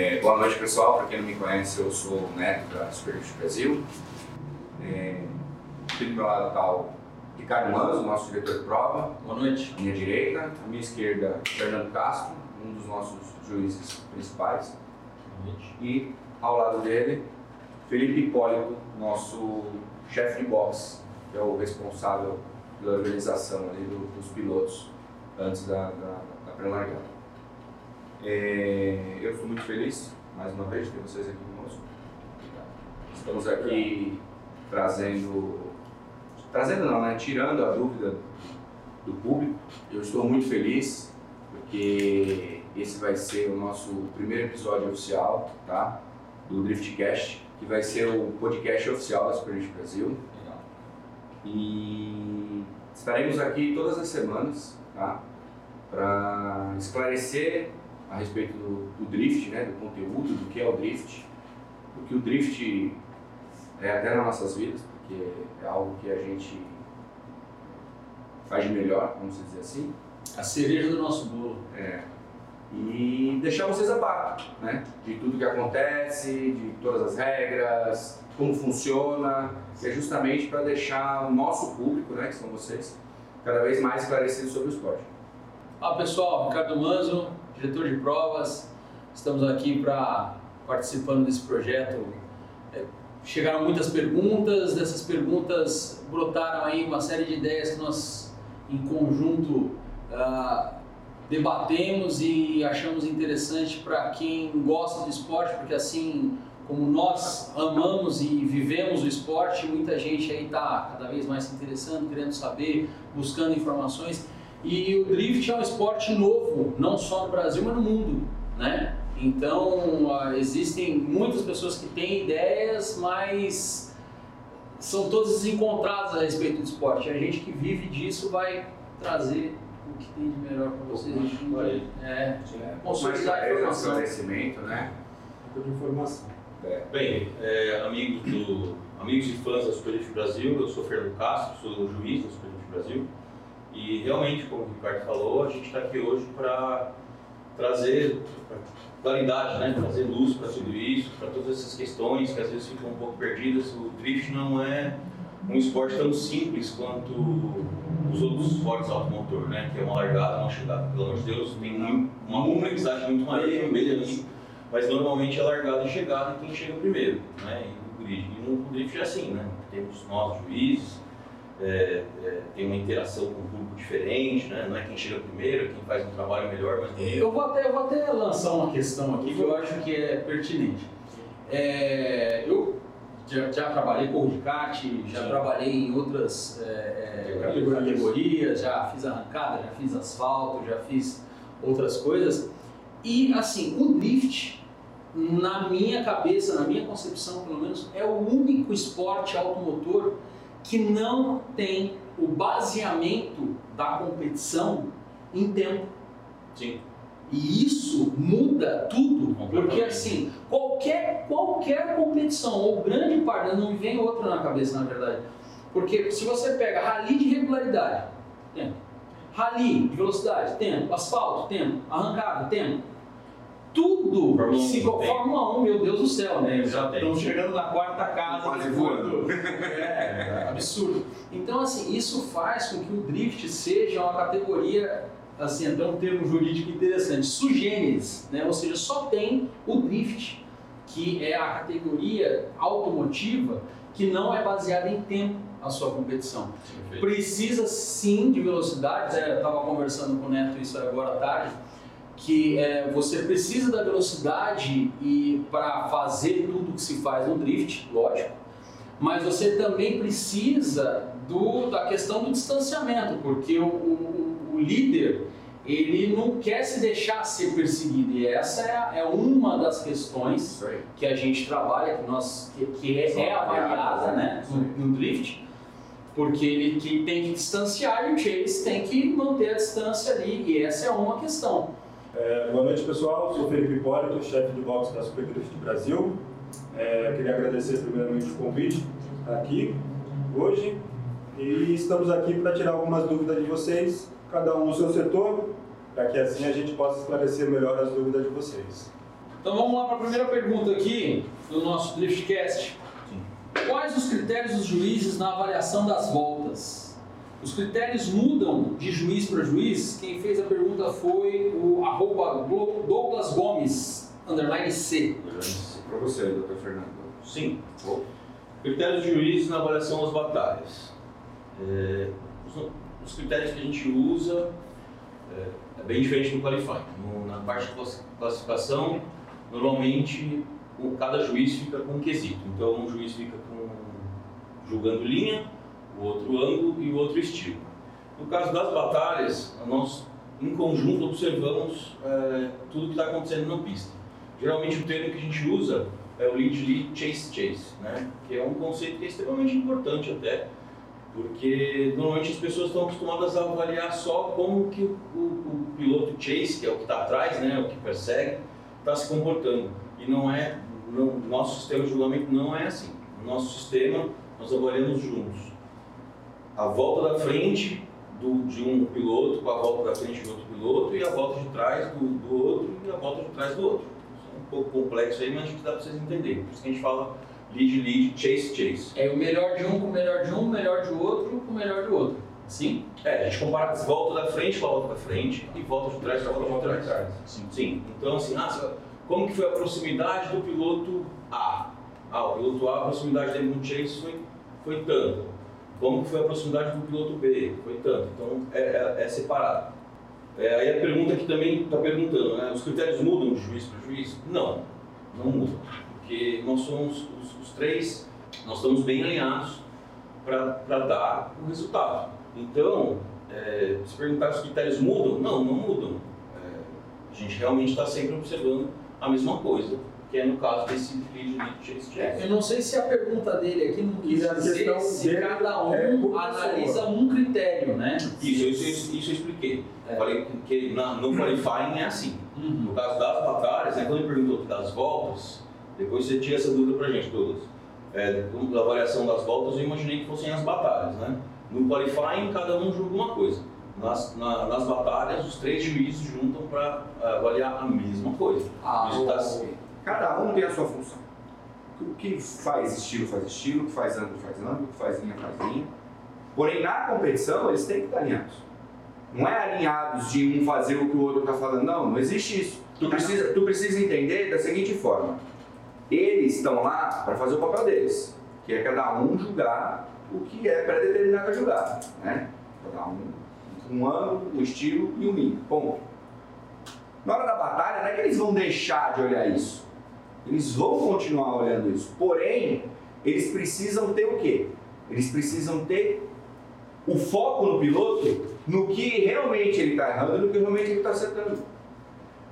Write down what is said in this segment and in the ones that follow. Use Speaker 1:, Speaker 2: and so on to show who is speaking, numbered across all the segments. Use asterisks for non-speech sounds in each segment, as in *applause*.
Speaker 1: É, boa noite, pessoal. Para quem não me conhece, eu sou o Neto da Superlift Brasil. É, aqui do meu lado está o Ricardo Manzo, nosso diretor de prova.
Speaker 2: Boa noite.
Speaker 1: À minha direita, à minha esquerda, Fernando Castro, um dos nossos juízes principais.
Speaker 2: Boa noite.
Speaker 1: E ao lado dele, Felipe Hipólito, nosso chefe de boxe, que é o responsável pela organização ali do, dos pilotos antes da, da, da pré-largada. É, eu estou muito feliz, mais uma vez, de ter vocês aqui conosco. Estamos aqui trazendo, trazendo não, né? Tirando a dúvida do público. Eu estou muito feliz porque esse vai ser o nosso primeiro episódio oficial, tá? Do Driftcast, que vai ser o podcast oficial da Super Brasil.
Speaker 2: Legal.
Speaker 1: E estaremos aqui todas as semanas, tá? Para esclarecer a respeito do, do drift, né? Do conteúdo, do que é o drift, porque o drift é até nas nossas vidas, porque é algo que a gente faz de melhor, vamos dizer assim.
Speaker 2: A cereja do nosso bolo.
Speaker 1: É. E deixar vocês a par, né? De tudo que acontece, de todas as regras, como funciona, que é justamente para deixar o nosso público, né, que são vocês, cada vez mais esclarecido sobre o esporte.
Speaker 2: Olá pessoal, Ricardo Manzo, diretor de provas. Estamos aqui para participando desse projeto. É, chegaram muitas perguntas, dessas perguntas brotaram aí uma série de ideias que nós em conjunto ah, debatemos e achamos interessante para quem gosta do esporte, porque assim como nós amamos e vivemos o esporte, muita gente aí está cada vez mais se interessando, querendo saber, buscando informações. E o drift é um esporte novo, não só no Brasil, mas no mundo, né? Então, ah, existem muitas pessoas que têm ideias, mas são todas desencontradas a respeito do esporte. A gente que vive disso vai trazer o que tem de melhor para vocês. A gente vai é, consolidar a
Speaker 1: Mais
Speaker 2: informação.
Speaker 1: esclarecimento, né?
Speaker 3: Um pouco de informação.
Speaker 1: É.
Speaker 4: Bem, é, amigos, do, amigos e fãs da Superlift Brasil, eu sou Fernando Castro, sou o juiz da Superlift Brasil e realmente, como o Ricardo falou, a gente está aqui hoje para trazer claridade, né? trazer luz para tudo isso, para todas essas questões que às vezes ficam um pouco perdidas. O drift não é um esporte tão simples quanto os outros esportes automotor, né? que é uma largada, uma chegada. Pelo amor de Deus, tem muito- uma complexidade muito maior ali. Mas normalmente é largada e chegada quem chega primeiro, né? E grid. E no drift é assim, né? Temos nós, juízes, é, é, tem uma interação com o público diferente, né? Não é quem chega primeiro, é quem faz um trabalho melhor, mas
Speaker 2: Eu vou, até, eu vou até lançar uma questão aqui que eu acho que é pertinente. É, eu já, já trabalhei com o Ricate, já
Speaker 4: Sim.
Speaker 2: trabalhei em outras é, é,
Speaker 4: Categorias.
Speaker 2: categorias, já fiz arrancada, já fiz asfalto, já fiz outras coisas. E assim, o drift, na minha cabeça, na minha concepção pelo menos, é o único esporte automotor que não tem o baseamento da competição em tempo.
Speaker 4: sim,
Speaker 2: E isso muda tudo, porque assim, qualquer, qualquer competição, ou grande parte, não me vem outra na cabeça na verdade, porque se você pega rally de regularidade, tempo, rally de velocidade, tempo, asfalto, tempo, arrancada, tempo, tudo,
Speaker 4: 1
Speaker 2: se,
Speaker 4: tem.
Speaker 2: Fórmula 1, meu Deus do céu, né? Já estamos chegando na quarta casa.
Speaker 1: Quase
Speaker 2: né?
Speaker 1: voando.
Speaker 2: É, absurdo. Então, assim, isso faz com que o drift seja uma categoria, assim, até um termo jurídico interessante, sugêneres, né? Ou seja, só tem o drift, que é a categoria automotiva que não é baseada em tempo a sua competição.
Speaker 4: perfeito.
Speaker 2: Precisa sim de velocidade, é, eu estava conversando com o Neto isso agora à tarde, que é, você precisa da velocidade e para fazer tudo que se faz no drift, lógico, mas você também precisa do, da questão do distanciamento, porque o, o- o líder ele não quer se deixar ser perseguido e essa é, é uma das questões que a gente trabalha, que, nós, que, que é, é avaliada né,
Speaker 1: né?
Speaker 2: no, no drift, porque ele que tem que distanciar e o Chase tem que manter a distância ali, e essa é uma questão.
Speaker 3: É, boa noite, pessoal. Sou Felipe Hipólito, chefe de boxe da Super Drift Brasil. É, queria agradecer primeiramente o convite aqui hoje. E estamos aqui para tirar algumas dúvidas de vocês, cada um no seu setor, para que assim a gente possa esclarecer melhor as dúvidas de vocês.
Speaker 2: Então vamos lá para a primeira pergunta aqui do nosso Driftcast. Quais os critérios dos juízes na avaliação das voltas? Os critérios mudam de juiz para juiz? Quem fez a pergunta foi o arroba Douglas Gomes, underline C.
Speaker 1: Para você, doutor Fernando.
Speaker 4: Sim. Critérios de juiz na avaliação das batalhas. É, os, os, critérios que a gente usa é, é bem diferente do qualifying. No, na parte de classificação, normalmente o, cada juiz fica com um quesito. Então, um juiz fica com julgando linha, o outro ângulo e o outro estilo. No caso das batalhas, nós em conjunto observamos é, tudo que está acontecendo na pista. Geralmente o termo que a gente usa é o lead lead chase chase, né? Que é um conceito que é extremamente importante até, porque normalmente as pessoas estão acostumadas a avaliar só como que o, o, o piloto chase, que é o que está atrás, né, o que persegue, está se comportando. E não é, no nosso sistema de julgamento não é assim. No nosso sistema, nós avaliamos juntos. A volta da frente do, de um piloto com a volta da frente de outro piloto e a volta de trás do, do outro e a volta de trás do outro. Isso é um pouco complexo aí, mas acho que dá para vocês entenderem. Por isso que a gente fala lead, lead, chase, chase.
Speaker 2: É o melhor de um com o melhor de um, o melhor de outro com o melhor do outro. Sim?
Speaker 4: É, a gente compara volta da frente com a volta da frente e volta de trás com a volta de trás. Sim. Sim. Então, assim, ah, como que foi a proximidade do piloto A? Ah, o piloto A, a proximidade dele no chase foi, foi tanto. Como foi a proximidade do piloto B? Foi tanto. Então, é, é, é separado. É, aí a pergunta que também está perguntando, né? Os critérios mudam de juiz para juiz? Não, não mudam. Porque nós somos os, os três, nós estamos bem alinhados para dar o resultado. Então, é, se perguntar se os critérios mudam, não, não mudam. É, a gente realmente está sempre observando a mesma coisa, que é no caso desse lead lead chase
Speaker 2: é, Eu não sei se a pergunta dele aqui não quis dizer se cada um é analisa um critério, né?
Speaker 4: Isso, isso, isso eu expliquei. É. Falei que na, no qualifying é assim. Uhum. No caso das batalhas, né, quando ele perguntou das voltas, depois você tinha essa dúvida pra gente todas. É, da variação das voltas, eu imaginei que fossem as batalhas, né? No qualifying, cada um julga uma coisa. Nas, na, nas batalhas, os três juízes juntam para uh, avaliar a mesma coisa.
Speaker 1: Ah, Isso tá... Cada um tem a sua função. O que faz estilo faz estilo, o que faz ângulo faz ângulo, o que faz linha faz linha. Porém, na competição, eles têm que estar alinhados. Não é alinhados de um fazer o que o outro está falando, não, não existe isso. Tu precisa, tu precisa entender da seguinte forma: eles estão lá para fazer o papel deles, que é cada um julgar o que é pré-determinado a julgar. Né? Cada um um ângulo, um estilo e um linha. Ponto. Na hora da batalha, não é que eles vão deixar de olhar isso. Eles vão continuar olhando isso. Porém, eles precisam ter o quê? Eles precisam ter o foco no piloto no que realmente ele está errando e no que realmente ele está acertando.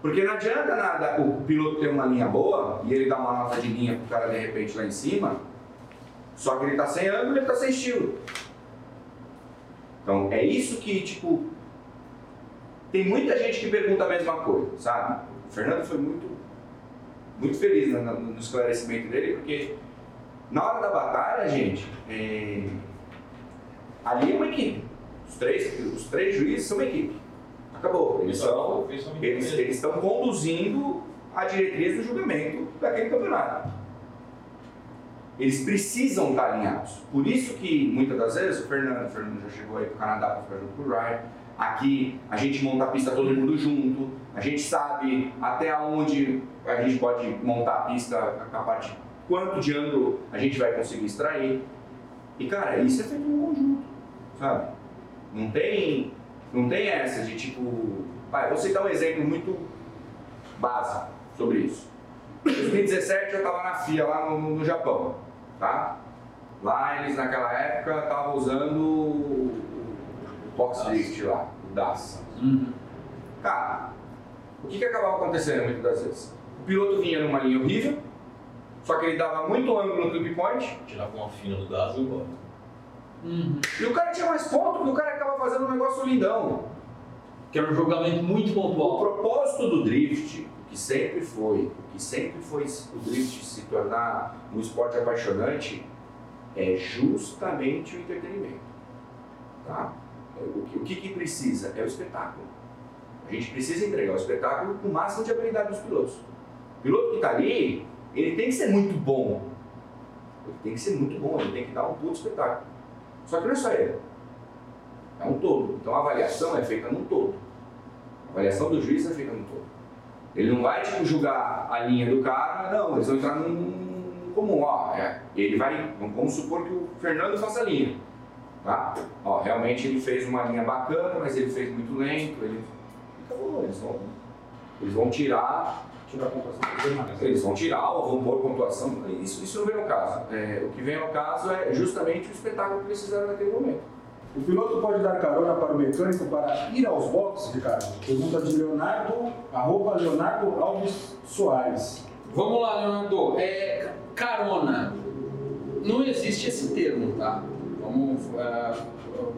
Speaker 1: Porque não adianta nada o piloto ter uma linha boa e ele dar uma nota de linha para o cara de repente lá em cima, só que ele está sem ângulo e ele está sem estilo. Então é isso que, tipo, tem muita gente que pergunta a mesma coisa, sabe? O Fernando foi muito, muito feliz no, no esclarecimento dele, porque na hora da batalha, gente, é... ali é uma equipe. Os três, os três juízes são uma equipe. Acabou. Eles, são, eles, eles estão conduzindo a diretriz do julgamento daquele campeonato. Eles precisam estar alinhados. Por isso que muitas das vezes o Fernando, o Fernando já chegou aí para o Canadá para ficar junto com o Ryan. Aqui a gente monta a pista todo mundo junto. A gente sabe até onde a gente pode montar a pista, a parte quanto de ângulo a gente vai conseguir extrair. E cara, isso é feito no conjunto, sabe? Não tem, não tem essa de tipo, pai, vou citar um exemplo muito básico sobre isso. Em 2017 eu estava na FIA lá no, no Japão tá? Lá eles naquela época estavam usando o box drift lá, o DAS. Uhum. Cara, o que, que acabava acontecendo muitas das vezes? O piloto vinha numa linha horrível, só que ele dava muito ângulo no clip point.
Speaker 4: Tirava uma fina do DAS e embora.
Speaker 1: Uhum. E o cara tinha mais ponto porque o cara acaba fazendo um negócio lindão.
Speaker 2: Que era um julgamento muito pontual.
Speaker 1: O propósito do drift que sempre foi, o que sempre foi o drift se tornar um esporte apaixonante é justamente o entretenimento. Tá? O que, o que, que precisa? É o espetáculo. A gente precisa entregar o espetáculo com o máximo de habilidade dos pilotos. O piloto que está ali, ele tem que ser muito bom. Ele tem que ser muito bom, ele tem que dar um puto espetáculo. Só que não é só ele. É um todo. Então a avaliação é feita num todo. A avaliação do juiz é feita num todo. Ele não vai tipo, julgar a linha do cara, não, eles vão entrar num comum. Ó, é, ele vai, vamos supor que o Fernando faça a linha. Tá? Ó, realmente ele fez uma linha bacana, mas ele fez muito lento. Ele... Acabou, eles vão, eles vão tirar
Speaker 3: Tirar a pontuação.
Speaker 1: eles vão tirar ou vão pôr pontuação. Isso, isso não vem ao caso. É, o que vem ao caso é justamente o espetáculo que eles fizeram naquele momento.
Speaker 3: O piloto pode dar carona para o mecânico para ir aos boxes, Ricardo? Pergunta de Leonardo, arroba Leonardo Alves Soares.
Speaker 2: Vamos lá, Leonardo. É, carona. Não existe esse termo, tá? Vamos ah,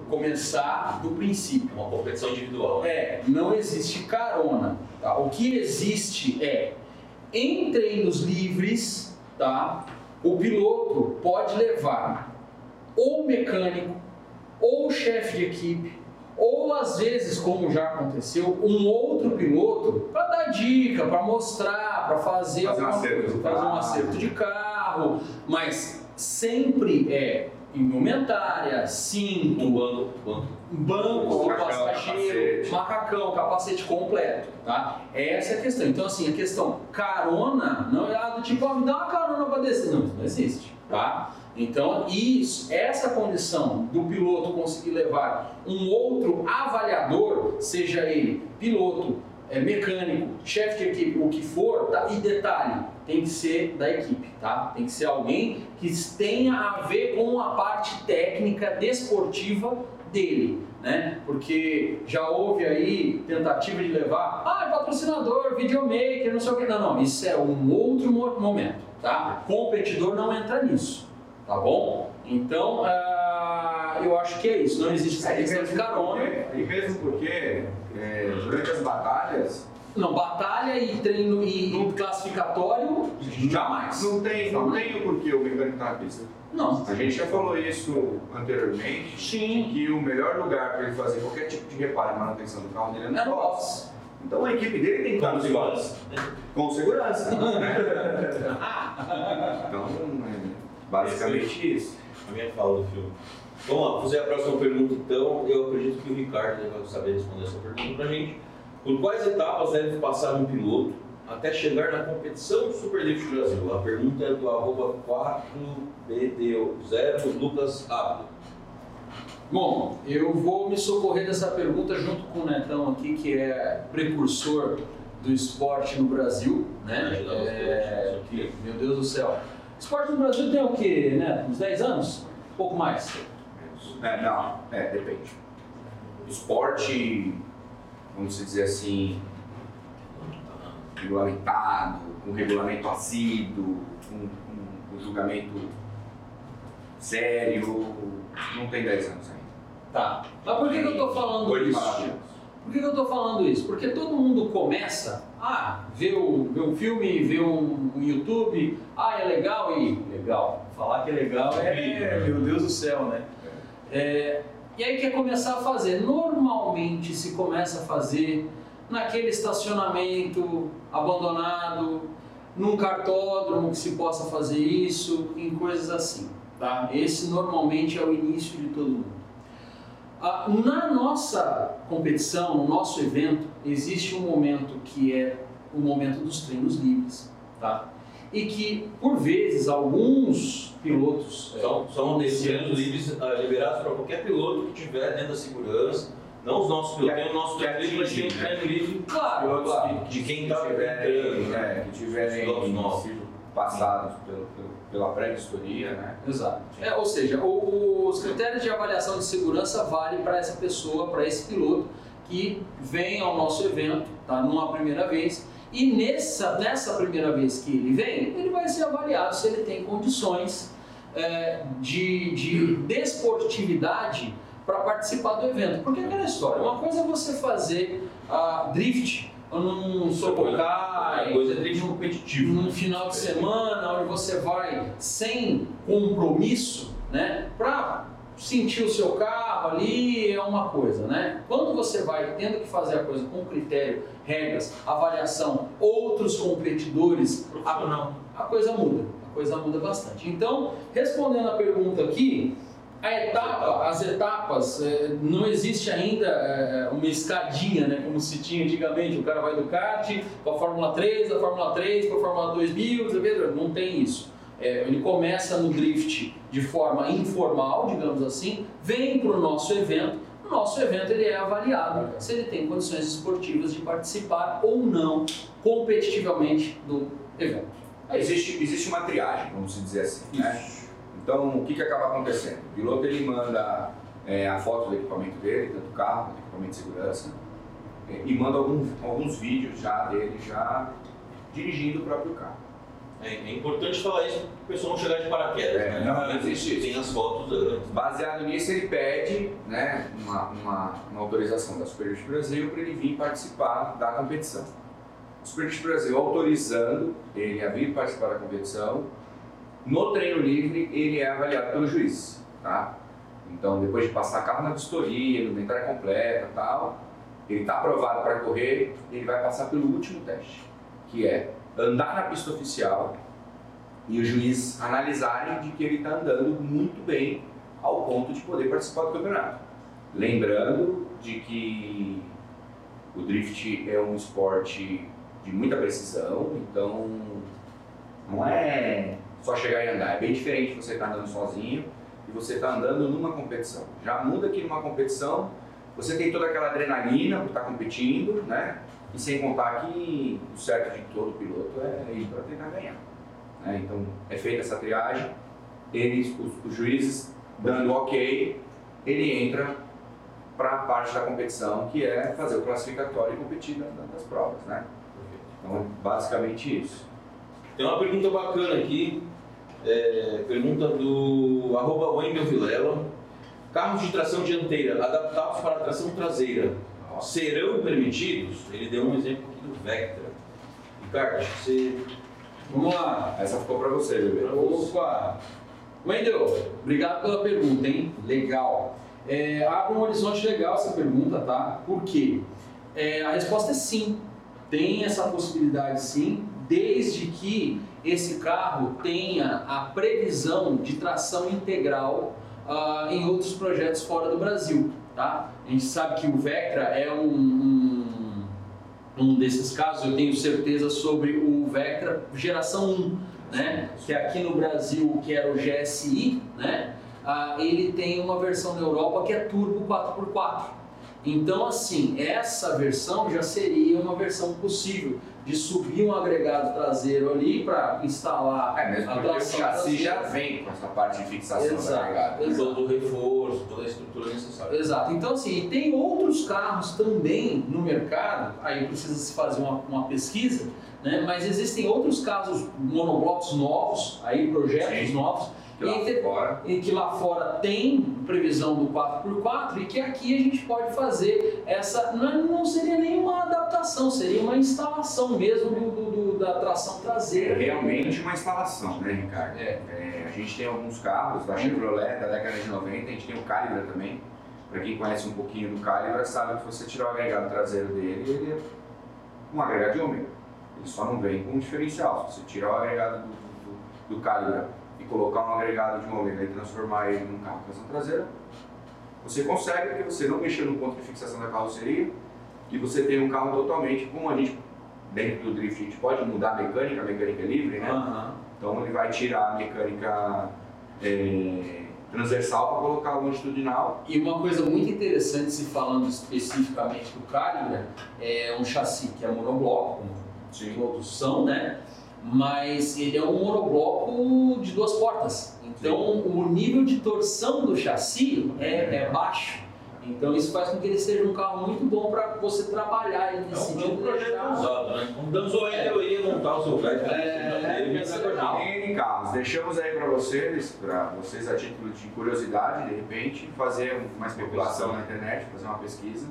Speaker 2: começar do princípio.
Speaker 4: Uma competição individual.
Speaker 2: É, não existe carona. Tá? O que existe é, em treinos livres, tá? o piloto pode levar ou mecânico, ou chefe de equipe, ou às vezes, como já aconteceu, um outro piloto para dar dica, para mostrar, para fazer,
Speaker 1: Fazer um acerto
Speaker 2: coisa, fazer um acerto de carro, mas sempre é indumentária, cinto,
Speaker 4: Um bando, bando.
Speaker 2: banco,
Speaker 1: Macacão,
Speaker 2: passageiro,
Speaker 1: capacete.
Speaker 2: macacão, capacete completo, tá? Essa é a questão. Então, assim, a questão carona não é ah, do tipo, ah, me dá uma carona para descer. Não, isso não existe, tá? Então, isso, essa condição do piloto conseguir levar um outro avaliador, seja ele piloto, é, mecânico, chefe de equipe, o que for, tá? E detalhe, tem que ser da equipe, tá? Tem que ser alguém que tenha a ver com a parte técnica desportiva dele, né? Porque já houve aí tentativa de levar, ah, patrocinador, videomaker, não sei o que. Não, não, isso é um outro mo- momento, tá? Competidor não entra nisso, tá bom? Então, ah, eu acho que é isso. Não existe essa questão de carona.
Speaker 1: e mesmo porque é, durante as batalhas
Speaker 2: Não, batalha e treino e, e classificatório, jamais.
Speaker 1: não tem, não tem o porquê o mecânico estar na pista.
Speaker 2: Não.
Speaker 1: A gente já falou isso anteriormente,
Speaker 2: Sim.
Speaker 1: que o melhor lugar para ele fazer qualquer tipo de reparo e manutenção do carro dele é no
Speaker 2: É
Speaker 1: box. Então a equipe dele tem que estar
Speaker 4: Com
Speaker 1: no
Speaker 4: segurança.
Speaker 1: box. Com segurança. né? *laughs* Então, é basicamente isso.
Speaker 4: A minha fala do filme. Vamos lá, vou fazer a próxima pergunta então. Eu acredito que o Ricardo deve saber responder essa pergunta pra gente. Por quais etapas deve passar um piloto até chegar na competição do Superlift Brasil? A pergunta é do arroba 4BD0 Lucas Abdo.
Speaker 2: Bom, eu vou me socorrer dessa pergunta junto com o Netão aqui, que é precursor do esporte no Brasil, né? É, meu Deus do céu. Esporte no Brasil tem o quê, né? Uns 10 anos? Um pouco mais.
Speaker 1: É, não, é, depende. Esporte, vamos dizer assim, regulamentado, com regulamento assíduo, com, com, com julgamento sério, não tem 10 anos ainda.
Speaker 2: Tá. Mas por que, que eu tô falando
Speaker 1: Oito
Speaker 2: isso?
Speaker 1: maravilhas.
Speaker 2: Por que, que eu tô falando isso? Porque todo mundo começa a ver, o, um filme, ver um, um YouTube, ah, é legal e. Legal. Falar que é legal é. Meu Deus do céu, né? É, e aí quer começar a fazer. Normalmente se começa a fazer naquele estacionamento abandonado, num cartódromo que se possa fazer isso, em coisas assim. Tá? Esse normalmente é o início de todo mundo. Ah, na nossa competição, no nosso evento, existe um momento que é o momento dos treinos livres, tá? E que, por vezes, alguns pilotos é,
Speaker 4: São, são desses
Speaker 2: iniciantes-
Speaker 4: treinos livres ah, liberados para qualquer piloto que estiver dentro da segurança. Não os nossos pilotos, tem o nosso treino livre, mas tem um
Speaker 1: né?
Speaker 4: treino livre
Speaker 2: Claro, claro.
Speaker 1: que,
Speaker 4: De quem
Speaker 1: que
Speaker 4: tá
Speaker 1: tiverem,
Speaker 4: entrando, né?
Speaker 1: é, que tiverem
Speaker 4: Pilotos novos.
Speaker 1: sido passados pelo, pelo- pela pré-vistoria, né?
Speaker 2: Exato. É, ou seja, o- os critérios de avaliação de segurança valem para essa pessoa, para esse piloto que vem ao nosso evento, tá? Numa primeira vez. E nessa, nessa primeira vez que ele vem, ele vai ser avaliado se ele tem condições é, de, de desportividade para participar do evento. Porque é aquela história, uma coisa é você fazer ah, drift num Sokokai,
Speaker 4: A coisa é drift competitivo.
Speaker 2: num final de semana onde você vai sem compromisso, né, para sentir o seu carro ali é uma coisa, né? Quando você vai tendo que fazer a coisa com critério, regras, avaliação, outros competidores, a, a coisa muda, a coisa muda bastante. Então, respondendo a pergunta aqui, a etapa, as etapas, é, não existe ainda é, uma escadinha, né, como se tinha antigamente, o cara vai do kart para a Fórmula 3, da Fórmula 3 para a Fórmula 2000, não tem isso. É, ele começa no drift de forma informal, digamos assim, vem para o nosso evento, o nosso evento ele é avaliado se ele tem condições esportivas de participar ou não competitivamente do evento.
Speaker 1: É existe, existe uma triagem, vamos dizer assim. Né? Então, o que, que acaba acontecendo? O piloto ele manda é, a foto do equipamento dele, tanto do carro, do equipamento de segurança, é, e manda algum, alguns vídeos já dele já dirigindo o próprio carro.
Speaker 4: É, é importante falar isso para o pessoal não chegar de paraquedas,
Speaker 1: é,
Speaker 4: né?
Speaker 1: Não, existe isso.
Speaker 4: Tem as fotos antes.
Speaker 1: Baseado nisso, ele pede né, uma, uma, uma autorização da Superbike Brasil para ele vir participar da competição. O Brasil autorizando ele a vir participar da competição, no treino livre, ele é avaliado pelo juiz, tá? Então, depois de passar carro na vistoria, inventária completa tal, ele está aprovado para correr, ele vai passar pelo último teste, que é andar na pista oficial e o juiz analisarem de que ele está andando muito bem ao ponto de poder participar do campeonato. Lembrando de que o drift é um esporte de muita precisão, então não é só chegar e andar. É bem diferente você estar tá andando sozinho e você estar tá andando numa competição. Já muda que numa competição você tem toda aquela adrenalina por estar tá competindo, né? E sem contar que o certo de todo piloto é ir para tentar ganhar. Né? Então é feita essa triagem, eles, os, os juízes dando ok, ele entra para a parte da competição que é fazer o classificatório e competir nas, nas provas, né? Então basicamente isso.
Speaker 4: Tem uma pergunta bacana aqui, é, pergunta do arroba Wendel. Carros de tração dianteira adaptados para tração traseira serão permitidos? Ele deu um exemplo aqui do Vectra. Ricardo, acho que você.
Speaker 2: Vamos lá.
Speaker 1: Essa ficou para você, bebê.
Speaker 2: Opa! Wendel, obrigado pela pergunta, hein? Legal. É, abre um horizonte legal essa pergunta, tá? Por quê? É, a resposta é sim. Tem essa possibilidade sim desde que esse carro tenha a previsão de tração integral uh, em outros projetos fora do Brasil. Tá? A gente sabe que o Vectra é um, um, um desses casos, eu tenho certeza sobre o Vectra geração 1, né? que aqui no Brasil, que era o GSI, né? Uh, ele tem uma versão na Europa que é turbo 4x4. Então, assim, essa versão já seria uma versão possível de subir um agregado traseiro ali para instalar
Speaker 1: é, mesmo a porque o chassi traseira. já vem com essa parte de fixação exato, do agregado.
Speaker 4: Exato. Todo o reforço, toda a estrutura necessária.
Speaker 2: Exato. Então, assim, tem outros carros também no mercado, aí precisa se fazer uma, uma pesquisa, né? mas existem outros casos monoblocos novos, aí projetos Sim. novos,
Speaker 1: que lá, e, fora.
Speaker 2: e que lá fora tem previsão do 4x4 e que aqui a gente pode fazer essa. Não, não seria nenhuma adaptação, seria uma instalação mesmo do, do, do da tração traseira.
Speaker 1: É realmente uma instalação, né, Ricardo? É. é. a gente tem alguns carros da Chevrolet da década de 90, a gente tem o Calibra também. Para quem conhece um pouquinho do Calibra, sabe que você tirar o agregado traseiro dele, ele é um agregado de ômega. Ele só não vem com um diferencial. Se você tirar o agregado do, do, do Calibra colocar um agregado de ômega e transformar ele num carro com tração traseira, você consegue porque você não mexeu no ponto de fixação da carroceria e você tem um carro totalmente, como a gente, dentro do drift, a gente pode mudar a mecânica, a mecânica é livre, né? Uhum. Então ele vai tirar a mecânica é, transversal para colocar a longitudinal.
Speaker 2: E uma coisa muito interessante, se falando especificamente do Calibre, é um chassi que é monobloco, todos são, né? Mas ele é um monobloco de duas portas. Então Sim. o nível de torção do chassi é, é, baixo. Então isso faz com que ele seja um carro muito bom para você trabalhar ele nesse
Speaker 4: é um, sentido. É um projeto deixar... usado, né? Um Danzoel é. montar o seu velho.
Speaker 1: É, é, carros. Deixamos aí para vocês, para vocês a título de curiosidade, de repente, fazer uma especulação na internet, fazer uma pesquisa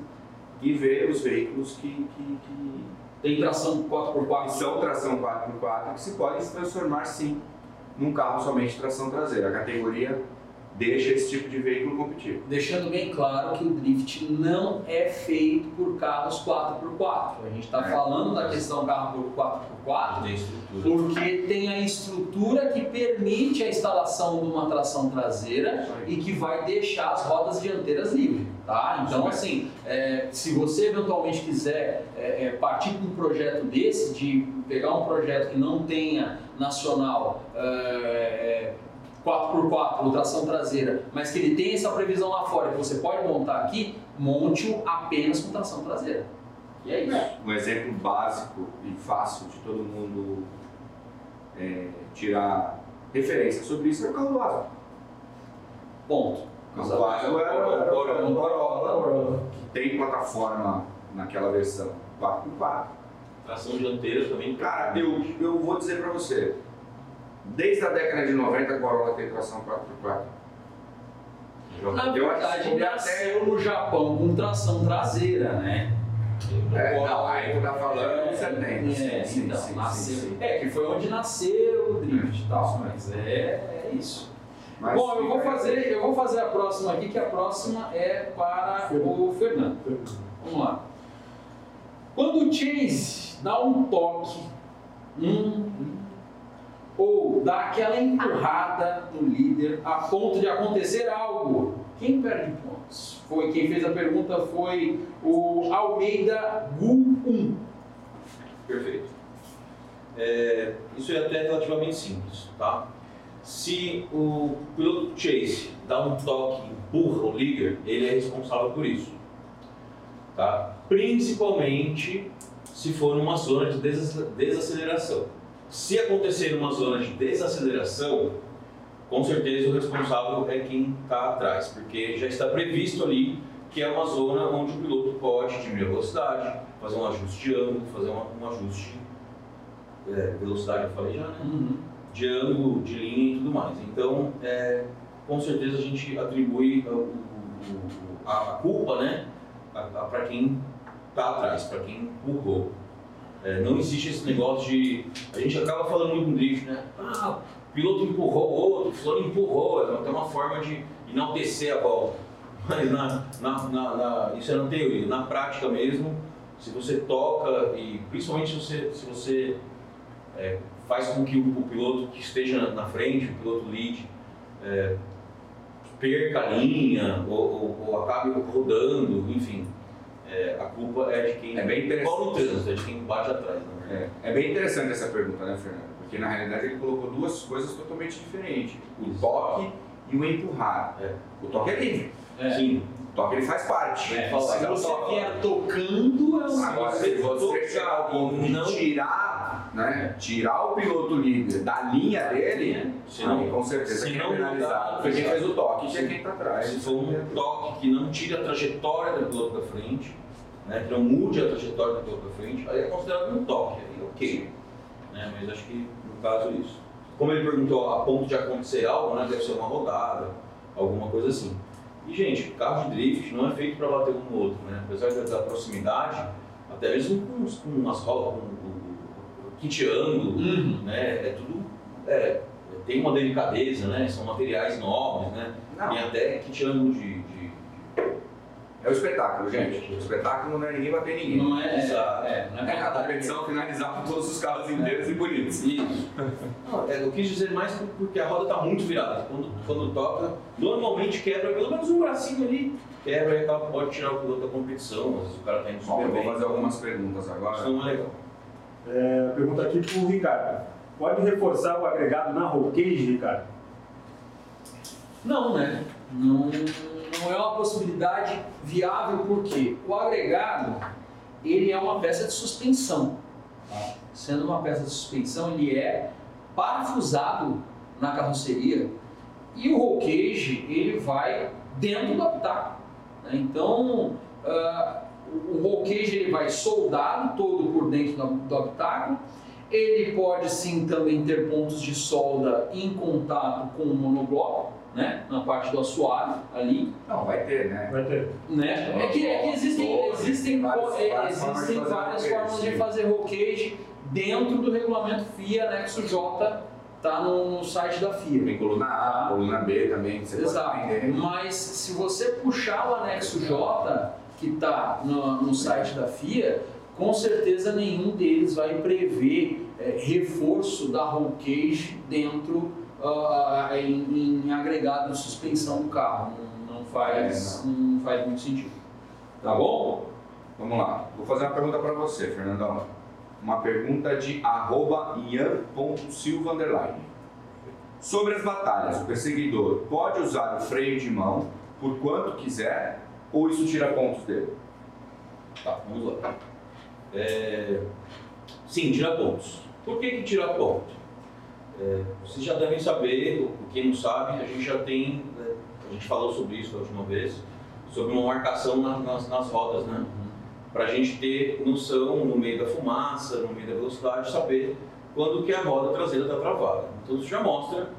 Speaker 1: e ver os veículos que, que, que
Speaker 2: tem tração 4x4?
Speaker 1: São tração 4x4 que se podem se transformar sim num carro somente tração traseira. A categoria deixa esse tipo de veículo competir.
Speaker 2: Deixando bem claro que o drift não é feito por carros 4x4. A gente está
Speaker 1: É.
Speaker 2: falando da questão carro por 4x4
Speaker 4: Tem estrutura.
Speaker 2: porque tem a estrutura que permite a instalação de uma tração traseira e que vai deixar as rodas dianteiras livres, tá? Então, assim, é, se você eventualmente quiser é, é, partir para um projeto desse, de pegar um projeto que não tenha nacional é, é, 4x4 ou tração traseira, mas que ele tenha essa previsão lá fora que você pode montar aqui, monte-o apenas com tração traseira. E é isso.
Speaker 1: Um exemplo básico e fácil de todo mundo é, tirar referência sobre isso é o carro do Asma.
Speaker 2: Ponto.
Speaker 1: O era, era,
Speaker 4: Corolla.
Speaker 1: um que tem plataforma naquela versão 4x4.
Speaker 4: Tração dianteira também.
Speaker 1: Cara, eu, eu vou dizer pra você, desde a década de 90 a Corolla tem tração 4x4.
Speaker 2: Na
Speaker 1: Eu
Speaker 2: verdade,
Speaker 1: acho que até-
Speaker 2: nasceu no Japão com tração traseira, né?
Speaker 1: É, não, aí tu tá falando de 70.
Speaker 2: É,
Speaker 1: sim,
Speaker 2: então,
Speaker 1: sim, sim,
Speaker 2: nasceu.
Speaker 1: sim.
Speaker 2: É, que foi onde nasceu o drift e
Speaker 1: É,
Speaker 2: tal, mas é, é isso.
Speaker 1: Mas
Speaker 2: Bom, eu vou, fazer, eu vou fazer a próxima aqui, que a próxima é para o Fernando. Vamos lá. Quando o Chase dá um toque, hum, ou dá aquela empurrada no líder a ponto de acontecer algo, quem perde pontos? Foi quem fez a pergunta foi o Almeida Gu 1.
Speaker 4: Perfeito. É, isso é até relativamente simples, tá? Se o piloto chase dá um toque, empurra o líder, ele é responsável por isso, tá? Principalmente se for numa zona de desaceleração. Se acontecer numa zona de desaceleração, com certeza o responsável é quem está atrás, porque já está previsto ali que é uma zona onde o piloto pode diminuir a velocidade, fazer um ajuste de ângulo, fazer uma- um ajuste é, velocidade, eu falei já, né? De ângulo, de linha e tudo mais. Então, é, com certeza a gente atribui o- o- a culpa, né, para quem está atrás, para quem empurrou. É, não existe esse negócio de. A gente acaba falando muito no drift, né? Ah, o piloto empurrou o outro, o fulano empurrou, é até uma forma de enaltecer a volta. *laughs* Mas na, na, na, na- isso é na teoria. Na prática mesmo, se você toca e principalmente se você, se você é, faz com que o, o piloto que esteja na, na frente, o piloto lead, é, perca a linha ou, ou, ou acabe rodando, enfim, é, a culpa é de quem
Speaker 1: É bem interessante.
Speaker 4: no trânsito, é de quem bate atrás. Né?
Speaker 1: É, é bem interessante essa pergunta, né, Fernando? Porque na realidade ele colocou duas coisas totalmente diferentes: o toque e o empurrar.
Speaker 4: É.
Speaker 1: O toque é livre,
Speaker 2: É.
Speaker 4: Sim,
Speaker 1: o toque ele faz parte.
Speaker 2: É, se
Speaker 1: o
Speaker 2: você vier tocando, é um
Speaker 1: Agora,
Speaker 4: Se você tocar
Speaker 1: chegar ao ponto de
Speaker 4: não-
Speaker 1: tirar, né, tirar o piloto líder da linha dele,
Speaker 4: se não,
Speaker 1: com certeza
Speaker 4: se
Speaker 1: quem é
Speaker 4: não
Speaker 1: penalizado
Speaker 4: mudar-
Speaker 1: foi quem fez o toque, que é quem está atrás.
Speaker 4: se for um toque que não tire a trajetória do piloto da frente, né, que não mude a trajetória do piloto da frente, aí é considerado um toque, aí ok. Né, mas acho que no caso é isso. Como ele perguntou a ponto de acontecer algo, né, deve ser uma rodada, alguma coisa assim. E gente, carro de drift não é feito para bater um no outro, né? apesar da, da proximidade, até mesmo com, com umas rodas, com o, o kit ângulo,
Speaker 2: Uhum.
Speaker 4: né, é tudo é, tem uma delicadeza, né? São materiais nobres, né?
Speaker 1: Não,
Speaker 4: Tem até kit ângulo de, de-
Speaker 1: é o espetáculo, gente. O espetáculo não é ninguém bater ninguém.
Speaker 2: Não é,
Speaker 4: Exato.
Speaker 2: é, não é
Speaker 1: É a competição finalizar com todos os carros inteiros e bonitos.
Speaker 4: Isso. Não, é, eu quis dizer mais por- porque a roda está muito virada. Quando, quando toca, normalmente quebra pelo menos um bracinho ali, quebra e pode tirar o piloto da competição. Às vezes o cara está indo
Speaker 1: Bom,
Speaker 4: super
Speaker 1: eu vou fazer algumas perguntas agora.
Speaker 4: Isso não é legal.
Speaker 3: É, pergunta aqui para o Ricardo. Pode reforçar o agregado na roll Ricardo?
Speaker 2: Não, né? Não, não é uma possibilidade viável porque o agregado ele é uma peça de suspensão. tá? Sendo uma peça de suspensão, ele é parafusado na carroceria e o roll ele vai dentro do habitáculo. né? Então, ah, o o roll cage ele vai soldado todo por dentro do, do habitáculo. Ele pode sim também ter pontos de solda em contato com o monobloco, né? Na parte do assoalho ali,
Speaker 1: Não, vai ter, né?
Speaker 3: Vai ter.
Speaker 2: né? É que, é que existem, existem,
Speaker 1: Várias-
Speaker 2: é,
Speaker 1: várias formas de
Speaker 2: existem
Speaker 1: fazer
Speaker 2: várias
Speaker 1: cage,
Speaker 2: formas de fazer roll cage dentro do regulamento FIA anexo J tá no, site da FIA.
Speaker 1: Tem coluna A, coluna B também, você
Speaker 2: Exato. Mas se você puxar o anexo J, que está no, no site da FIA, com certeza nenhum deles vai prever é, reforço da roll cage dentro uh, em, em, agregado de suspensão do carro. Não, não faz, é, não. não faz muito sentido. Tá bom?
Speaker 1: Vamos lá. Vou fazer uma pergunta para você, Fernandão. Uma pergunta de arroba ian.silva Sobre as batalhas, o perseguidor pode usar o freio de mão por quanto quiser ou isso tira pontos dele?
Speaker 4: Tá, vamos lá. É... Sim, tira pontos. Por que, que tira ponto? É, vocês já devem saber, quem não sabe, a gente já tem, né, a gente falou sobre isso a última vez, sobre uma marcação na, nas, nas rodas, né? Uhum. Para a gente ter noção no meio da fumaça, no meio da velocidade, saber quando que a roda traseira está travada. Então isso já mostra,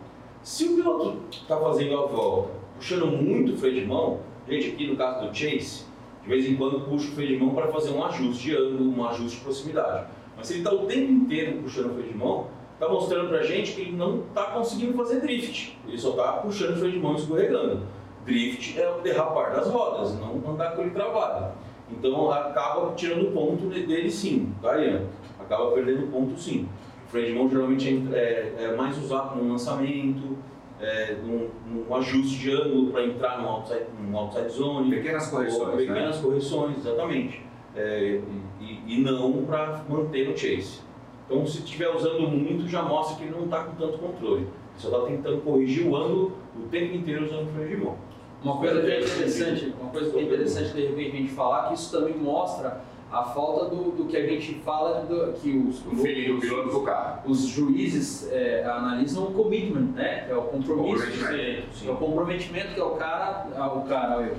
Speaker 4: se o piloto está fazendo a volta, puxando muito o freio de mão, gente aqui no caso do Chase, de vez em quando puxa o freio de mão para fazer um ajuste de ângulo, um ajuste de proximidade. Mas se ele está o tempo inteiro puxando o freio de mão, está mostrando para a gente que ele não está conseguindo fazer drift. Ele só está puxando o freio de mão e escorregando. Drift é o derrapar das rodas, não andar com ele travado. Então acaba tirando ponto dele sim, tá, Ian? Acaba perdendo ponto sim. O freio de mão geralmente é, é mais usado no lançamento, é, num, num, ajuste de ângulo para entrar no outside, no outside zone.
Speaker 1: Pequenas correções.
Speaker 4: Pequenas
Speaker 1: né?
Speaker 4: correções, exatamente. É, e, e, não para manter no chase. Então, se estiver usando muito, já mostra que ele não está com tanto controle. Ele só está tentando corrigir o ângulo o tempo inteiro usando o freio de mão.
Speaker 2: Uma coisa que é interessante, uma coisa que é interessante de repente a gente falar, que isso também mostra a falta do, do que a gente fala do, que os
Speaker 1: o filho do piloto do carro.
Speaker 2: Os juízes é, analisam o commitment, né? Que é o compromisso,
Speaker 1: comprometimento,
Speaker 2: é o comprometimento que é o cara, ah, o cara, eu,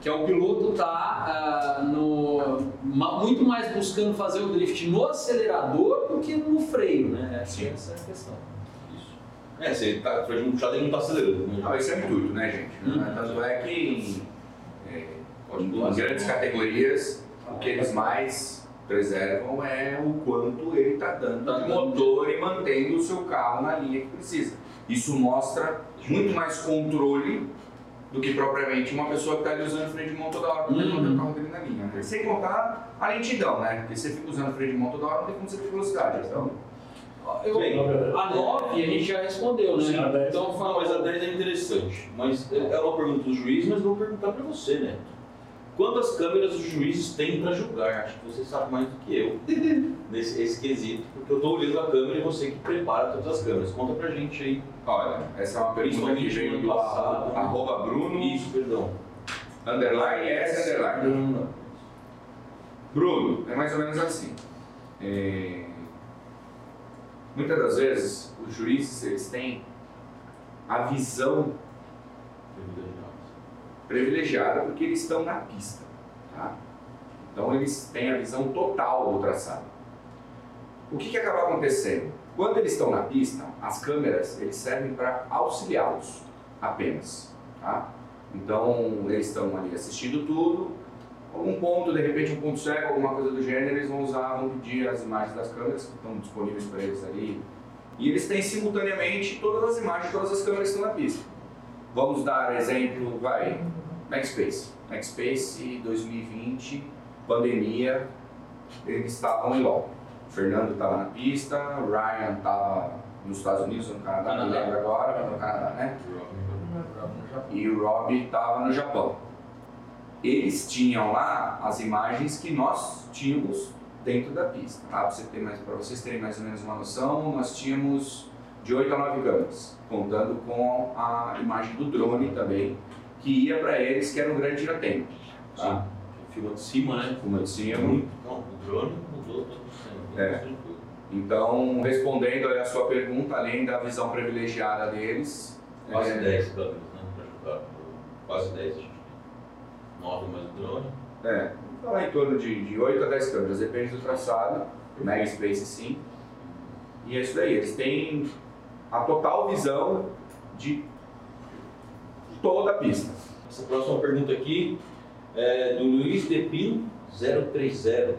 Speaker 2: que é o piloto tá uh, no muito mais buscando fazer o drift no acelerador do que no freio, né? Essa, essa é a questão.
Speaker 4: Isso. É, se ele tá freio puxado, ele não está acelerando.
Speaker 1: Né? Ah, isso é intuito, né, gente? Hum. Tanto é que é, em, em grandes categorias o que eles mais preservam é o quanto ele está dando de motor e mantendo o seu carro na linha que precisa. Isso mostra muito mais controle do que propriamente uma pessoa que está ali usando freio de mão toda hora para uhum. manter o carro dele na linha. Né? Sem contar a lentidão, né? Porque você fica usando freio de mão toda hora, não tem como você ter velocidade. Então,
Speaker 2: eu, a 9 a gente já respondeu, né? Sim,
Speaker 4: então, fala... Mas a 10 é interessante. Mas é uma pergunta do juiz, mas vou perguntar para você, né? Quantas câmeras os juízes têm para julgar? Acho que você sabe mais do que eu *laughs* nesse esse quesito, porque eu estou olhando a câmera e você que prepara todas as câmeras. Conta pra gente aí.
Speaker 1: Olha, essa é uma pergunta que veio do passado, arroba Bruno.
Speaker 4: Isso, perdão.
Speaker 1: Underline S underline.
Speaker 4: Bruno.
Speaker 1: Bruno, é mais ou menos assim. É... Muitas das vezes os juízes eles têm a visão privilegiada porque eles estão na pista. Tá? Então eles têm a visão total do traçado. O que, que acaba acontecendo? Quando eles estão na pista, as câmeras eles servem para auxiliá-los apenas. Tá? Então eles estão ali assistindo tudo, algum ponto, de repente um ponto cego, alguma coisa do gênero, eles vão usar, vão pedir as imagens das câmeras que estão disponíveis para eles ali. E eles têm simultaneamente todas as imagens todas as câmeras que estão na pista. Vamos dar exemplo, vai, Space, Space 2020, pandemia, eles estavam em LOL. O Fernando estava na pista, o Ryan estava nos Estados Unidos, no Canadá, não lembro agora, no Canadá, né? E o Rob estava no Japão. Eles tinham lá as imagens que nós tínhamos dentro da pista. Tá? Para você vocês terem mais ou menos uma noção, nós tínhamos de 8 a 9 câmeras, contando com a imagem do drone também, que ia para eles, que era um grande tiroteio.
Speaker 4: Tá? Filma de cima, né?
Speaker 1: Filma de cima.
Speaker 4: Não, o drone mudou todo
Speaker 1: é. Então, respondendo a sua pergunta, além da visão privilegiada deles.
Speaker 4: Quase é... 10 câmeras, né? Para. Quase 10, acho 9 mais o drone.
Speaker 1: É, então em torno de, de 8 a 10 câmeras, depende do traçado. Mega Space sim. E é isso daí, eles têm a total visão de toda a pista.
Speaker 4: Essa próxima pergunta aqui é do Luiz Depin 030.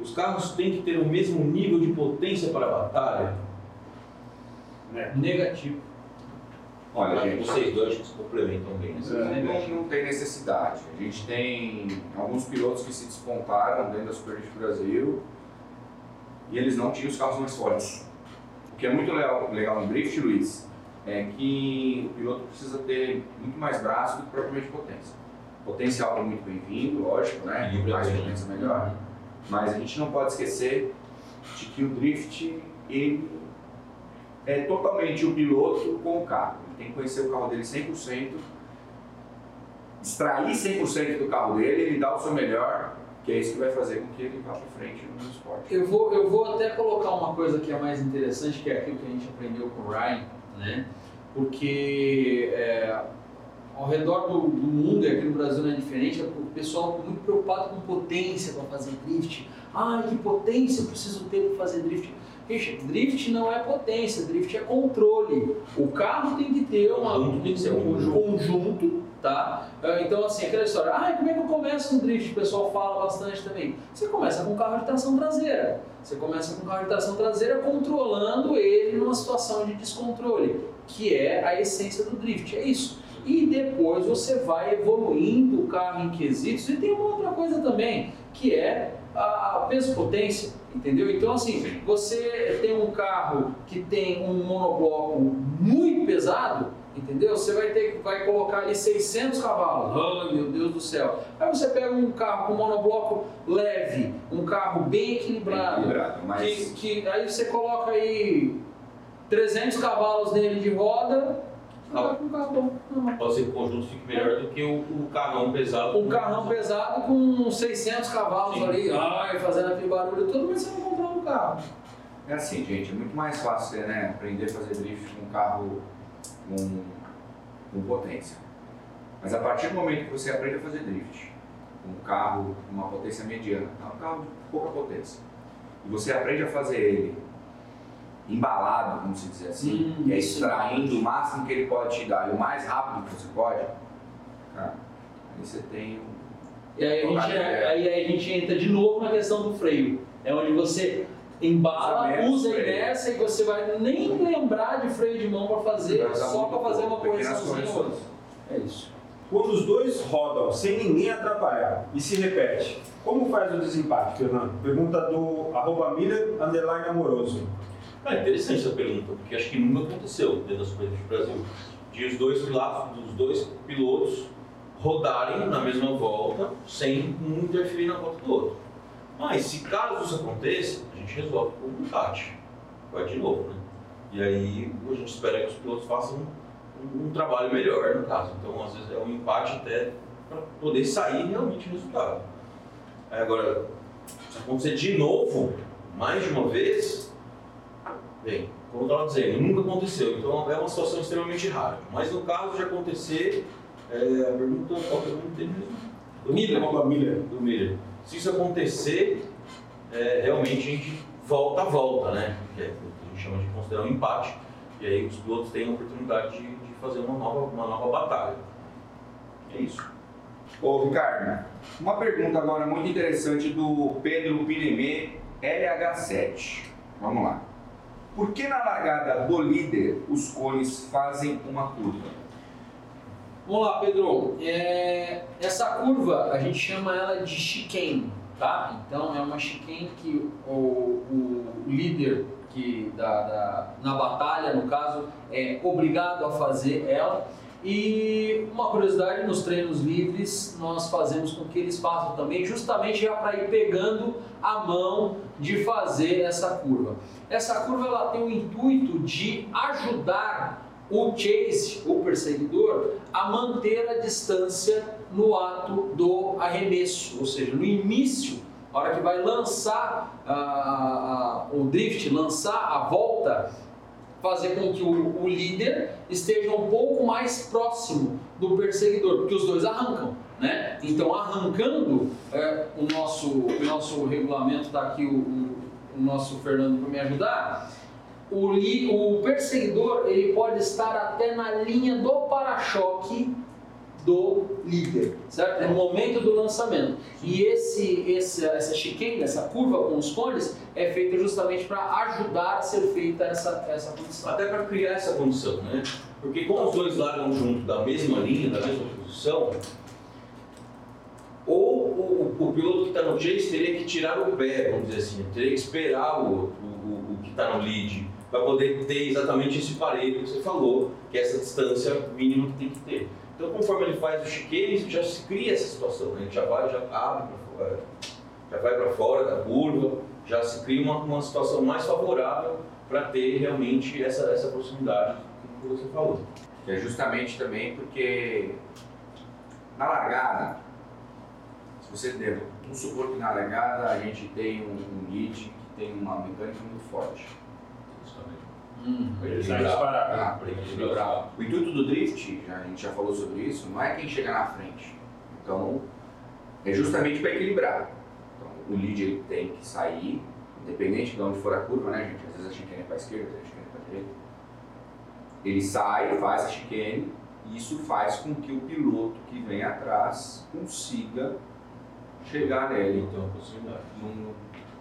Speaker 4: Os carros têm que ter o mesmo nível de potência para a batalha?
Speaker 3: né?
Speaker 2: Negativo.
Speaker 1: Olha, gente,
Speaker 4: Vocês dois se complementam bem. né?
Speaker 1: não, não tem necessidade. A gente tem alguns pilotos que se despontaram dentro da Superliga Brasil e eles não tinham os carros mais fortes. O que é muito legal, legal no drift, Luiz, é que o piloto precisa ter muito mais braço do que propriamente potência. Potencial é muito bem-vindo, lógico, né? Mais potência melhor. Mas a gente não pode esquecer de que o drift ele é totalmente o piloto com o carro. Ele tem que conhecer o carro dele 100%, extrair 100% do carro dele, ele dá o seu melhor, que é isso que vai fazer com que ele vá para frente no esporte.
Speaker 2: Eu vou, eu vou até colocar uma coisa que é mais interessante, que é aquilo que a gente aprendeu com o Ryan, né? Porque é, ao redor do, do mundo, e aqui no Brasil não é diferente, o pessoal muito preocupado com potência para fazer drift. Ah, que potência eu preciso ter para fazer drift? Gente, drift não é potência, drift é controle. O carro tem que ter uma,
Speaker 4: tem que ser um
Speaker 2: um conjunto, tá? Ah, Então, assim, aquela história, ah, como é que eu começo no drift? O pessoal fala bastante também. Você começa com carro de tração traseira. Você começa com carro de tração traseira controlando ele numa situação de descontrole, que é a essência do drift, é isso. E depois você vai evoluindo o carro em quesitos. E tem uma outra coisa também, que é a peso-potência, entendeu? Então, assim, você tem um carro que tem um monobloco muito pesado, entendeu? Você vai ter vai colocar ali 600 cavalos. Oh, meu Deus do céu. Aí você pega um carro com monobloco leve, um carro bem equilibrado,
Speaker 1: Equilibrado, mas
Speaker 2: que, que aí você coloca aí 300 cavalos nele de roda,
Speaker 4: Ah.
Speaker 2: um carro bom.
Speaker 4: Pode ser que o conjunto fique melhor do que o, o carrão pesado.
Speaker 2: Um carrão pesado com 600 cavalos
Speaker 4: Sim.
Speaker 2: ali, ai, fazendo aquele barulho todo, mas você vai comprar um carro.
Speaker 1: é assim, gente, é muito mais fácil você né, aprender a fazer drift com um carro com, com potência. Mas a partir do momento que você aprende a fazer drift com um carro com uma potência mediana, não um carro de pouca potência, e você aprende a fazer ele embalado, vamos dizer assim,
Speaker 2: Hum,
Speaker 1: e é extraindo o máximo que ele pode te dar e o mais rápido que você pode, cara, aí você tem um
Speaker 2: E aí a, gente, aí a gente entra de novo na questão do freio. É onde você embala,
Speaker 1: Usa menos
Speaker 2: usa a
Speaker 1: freio.
Speaker 2: inércia e você vai nem lembrar de freio de mão para fazer, só para fazer uma correçãozinha ou outra. É isso.
Speaker 3: Quando os dois rodam sem ninguém atrapalhar e se repete, como faz o desempate, Fernando? Pergunta do arroba Miller, underline amoroso.
Speaker 4: É interessante essa pergunta, porque acho que nunca aconteceu dentro da Superliga do Brasil. De os dois pilotos, dos dois pilotos rodarem na mesma volta sem um interferir na volta do outro. Mas se caso isso aconteça, a gente resolve com um empate. Vai de novo, né? E aí a gente espera que os pilotos façam um, um trabalho melhor no caso. Então às vezes é um empate até para poder sair realmente o resultado. Aí, agora, se acontecer de novo, mais de uma vez, Bem, como eu estava dizendo, nunca aconteceu, então é uma situação extremamente rara. Mas no caso de acontecer, é, a pergunta qual que é o mesmo? Do Miller.
Speaker 3: Arroba Miller.
Speaker 4: Do Miller. Se isso acontecer, é, realmente a gente volta a volta, né? Que é o que a gente chama de considerar um empate. E aí os pilotos têm a oportunidade de, de fazer uma nova, uma nova batalha. É isso.
Speaker 1: Ô Ricardo, uma pergunta agora muito interessante do Pedro Pinemê LH7. Vamos lá. Por que na largada do líder os cones fazem uma curva?
Speaker 2: Vamos lá, Pedro. É, essa curva a gente chama ela de chicane, tá? Então é uma chicane que o, o líder que da, da- na batalha, no caso, é obrigado a fazer ela. E uma curiosidade, nos treinos livres nós fazemos com que eles façam também, justamente já para ir pegando a mão de fazer essa curva. Essa curva ela tem o intuito de ajudar o chase, o perseguidor, a manter a distância no ato do arremesso, ou seja, no início, a hora que vai lançar ah, ah, o drift, lançar a volta, fazer com que o, o líder esteja um pouco mais próximo do perseguidor, porque os dois arrancam, né? Então, arrancando, é, o, nosso, o nosso regulamento está aqui, o, o- o nosso Fernando para me ajudar, o, o perseguidor ele pode estar até na linha do para-choque do líder, certo? No momento do lançamento. E esse, esse, essa chicane, essa curva com os cones, é feita justamente para ajudar a ser feita essa, essa condição.
Speaker 4: Até para criar essa condição, né? Porque como os dois largam junto da mesma linha, da mesma posição, ou o, o, o piloto que está no chase teria que tirar o pé, vamos dizer assim, teria que esperar o, o, o que está no lead para poder ter exatamente esse parelho que você falou, que é essa distância mínima que tem que ter. Então, conforme ele faz o chicane, já se cria essa situação, né? ele já vai, já abre fora, já vai para fora da curva, já se cria uma, uma situação mais favorável para ter realmente essa, essa proximidade que você falou.
Speaker 1: Que é justamente também porque na largada, se você der, vamos supor que na largada a gente tem um, um lead que tem uma mecânica muito forte.
Speaker 2: Hum.
Speaker 1: Ah, equilibrar. O intuito do drift, já, a gente já falou sobre isso, não é quem chega na frente. Então, é justamente para equilibrar. Então, o lead ele tem que sair, independente de onde for a curva, né, gente? Às vezes a chicane é para esquerda, às vezes a chicane é para direita. Ele sai, faz a chicane, e isso faz com que o piloto que vem atrás consiga chegar nele
Speaker 4: Então, a
Speaker 1: num-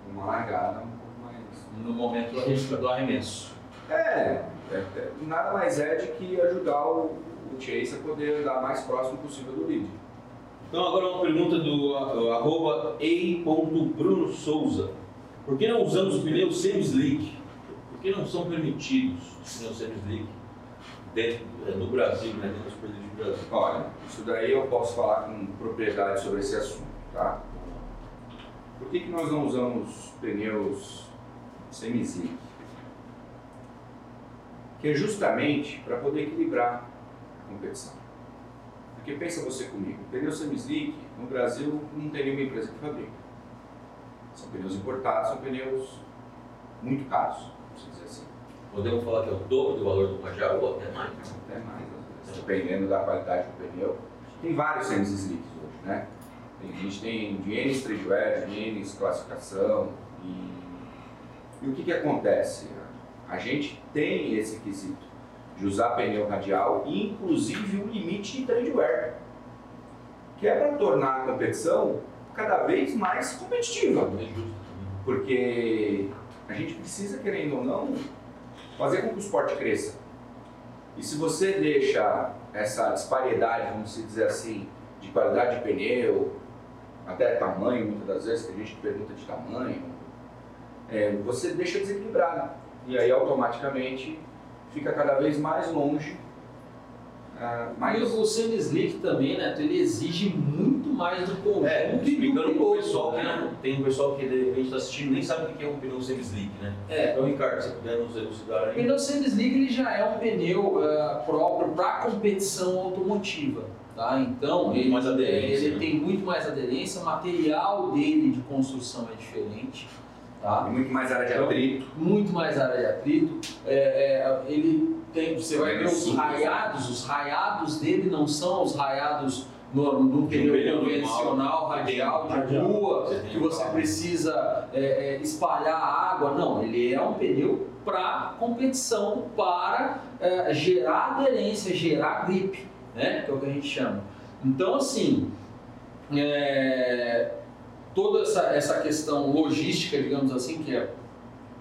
Speaker 1: numa largada um pouco mais.
Speaker 2: No momento do do arremesso.
Speaker 1: É, é, é, nada mais é de que ajudar o, o Chase a poder andar mais próximo possível do lead.
Speaker 4: Então agora uma pergunta do uh, arroba ei.bruno Souza. Por que não usamos pneus semi-slick? Por que não são permitidos os pneus semi-slick dentro, eh, no Brasil, né, dentro dos perdidos do Brasil?
Speaker 1: Olha, isso daí eu posso falar com propriedade sobre esse assunto, tá? Por que, que nós não usamos pneus semi-slick? Que é justamente para poder equilibrar a competição. Porque pensa você comigo, pneu semi-slick no Brasil não tem nenhuma empresa que fabrica. São pneus importados, são pneus muito caros, vamos dizer assim.
Speaker 4: Podemos falar que é o dobro do valor do radial ou até mais?
Speaker 1: Até mais, vezes, dependendo da qualidade do pneu. Tem vários semis slicks hoje, né? Tem, a gente tem de N streetwear, de N classificação. E, e o que, que acontece? A gente tem esse quesito de usar pneu radial, inclusive o limite de treadwear, que é para tornar a competição cada vez mais competitiva.
Speaker 4: É.
Speaker 1: Porque a gente precisa, querendo ou não, fazer com que o esporte cresça. E se você deixa essa disparidade, vamos dizer assim, de qualidade de pneu, até tamanho, muitas das vezes, tem gente que pergunta de tamanho, é, você deixa desequilibrado. E aí automaticamente fica cada vez mais longe. ah,
Speaker 2: Mas
Speaker 1: mais
Speaker 2: o semi-slick também, né? Ele exige muito mais do conjunto
Speaker 4: É,
Speaker 2: e do
Speaker 4: explicando pro
Speaker 2: piloto,
Speaker 4: pessoal que
Speaker 2: né?
Speaker 4: não, tem um pessoal que de repente está assistindo e nem sabe o que é um pneu semi-slick, né?
Speaker 2: É,
Speaker 4: Então, Ricardo, se você puder nos elucidar
Speaker 2: O
Speaker 4: aí.
Speaker 2: pneu semi-slick ele já é um pneu ah, próprio para competição automotiva, tá? Então
Speaker 4: Muito
Speaker 2: ele,
Speaker 4: mais aderência,
Speaker 2: ele
Speaker 4: né?
Speaker 2: tem muito mais aderência, o material dele de construção é diferente, tá?
Speaker 1: e muito mais área de
Speaker 2: Então,
Speaker 1: atrito.
Speaker 2: Muito mais área de atrito. É, é, ele tem, você vai ver
Speaker 1: Menos
Speaker 2: os raiados, os raiados dele não são os raiados no, no
Speaker 4: De um
Speaker 2: pneu convencional,
Speaker 4: normal,
Speaker 2: radial, de rua, que você precisa é, é, espalhar água. Não, ele é um pneu para competição, para é, gerar aderência, gerar grip, né? Que é o que a gente chama. Então, assim, é, toda essa, essa questão logística, digamos assim, que é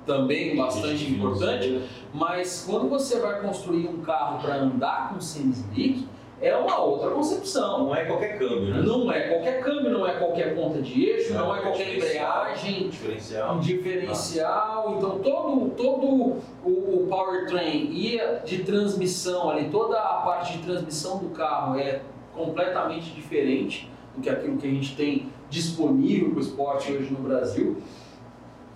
Speaker 2: também bastante importante, mas quando você vai construir um carro para andar com semi-slick, é uma outra concepção.
Speaker 4: Não é qualquer câmbio, né?
Speaker 2: Não é qualquer câmbio, não é qualquer ponta de eixo, não,
Speaker 4: Não,
Speaker 2: é
Speaker 4: é
Speaker 2: qualquer embreagem,
Speaker 4: Diferencial.
Speaker 2: um diferencial. Então todo, todo o, o powertrain e de transmissão ali, toda a parte de transmissão do carro é completamente diferente do que aquilo que a gente tem disponível para o esporte hoje no Brasil.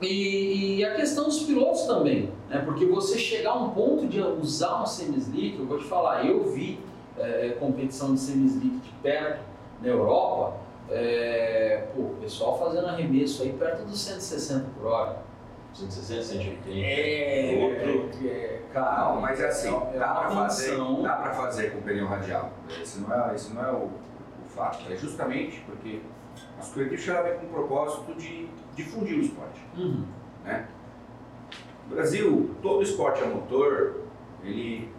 Speaker 2: E, e a questão dos pilotos também, né? porque você chegar a um ponto de usar um semi-slick, eu vou te falar, eu vi é, competição de semi-slick de perto na Europa, é, pô, o pessoal fazendo arremesso aí perto dos 160 por hora.
Speaker 4: 160, 180.
Speaker 2: É,
Speaker 4: Outro.
Speaker 2: é, cara,
Speaker 1: Não, mas é assim,
Speaker 2: é
Speaker 1: dá
Speaker 2: uma
Speaker 1: para fazer, dá pra fazer com pneu radial. Esse não é, esse não é o, o fato. É justamente porque as coletivas ela vem com o propósito de difundir o esporte.
Speaker 2: Uhum.
Speaker 1: No Brasil, todo esporte a motor, ele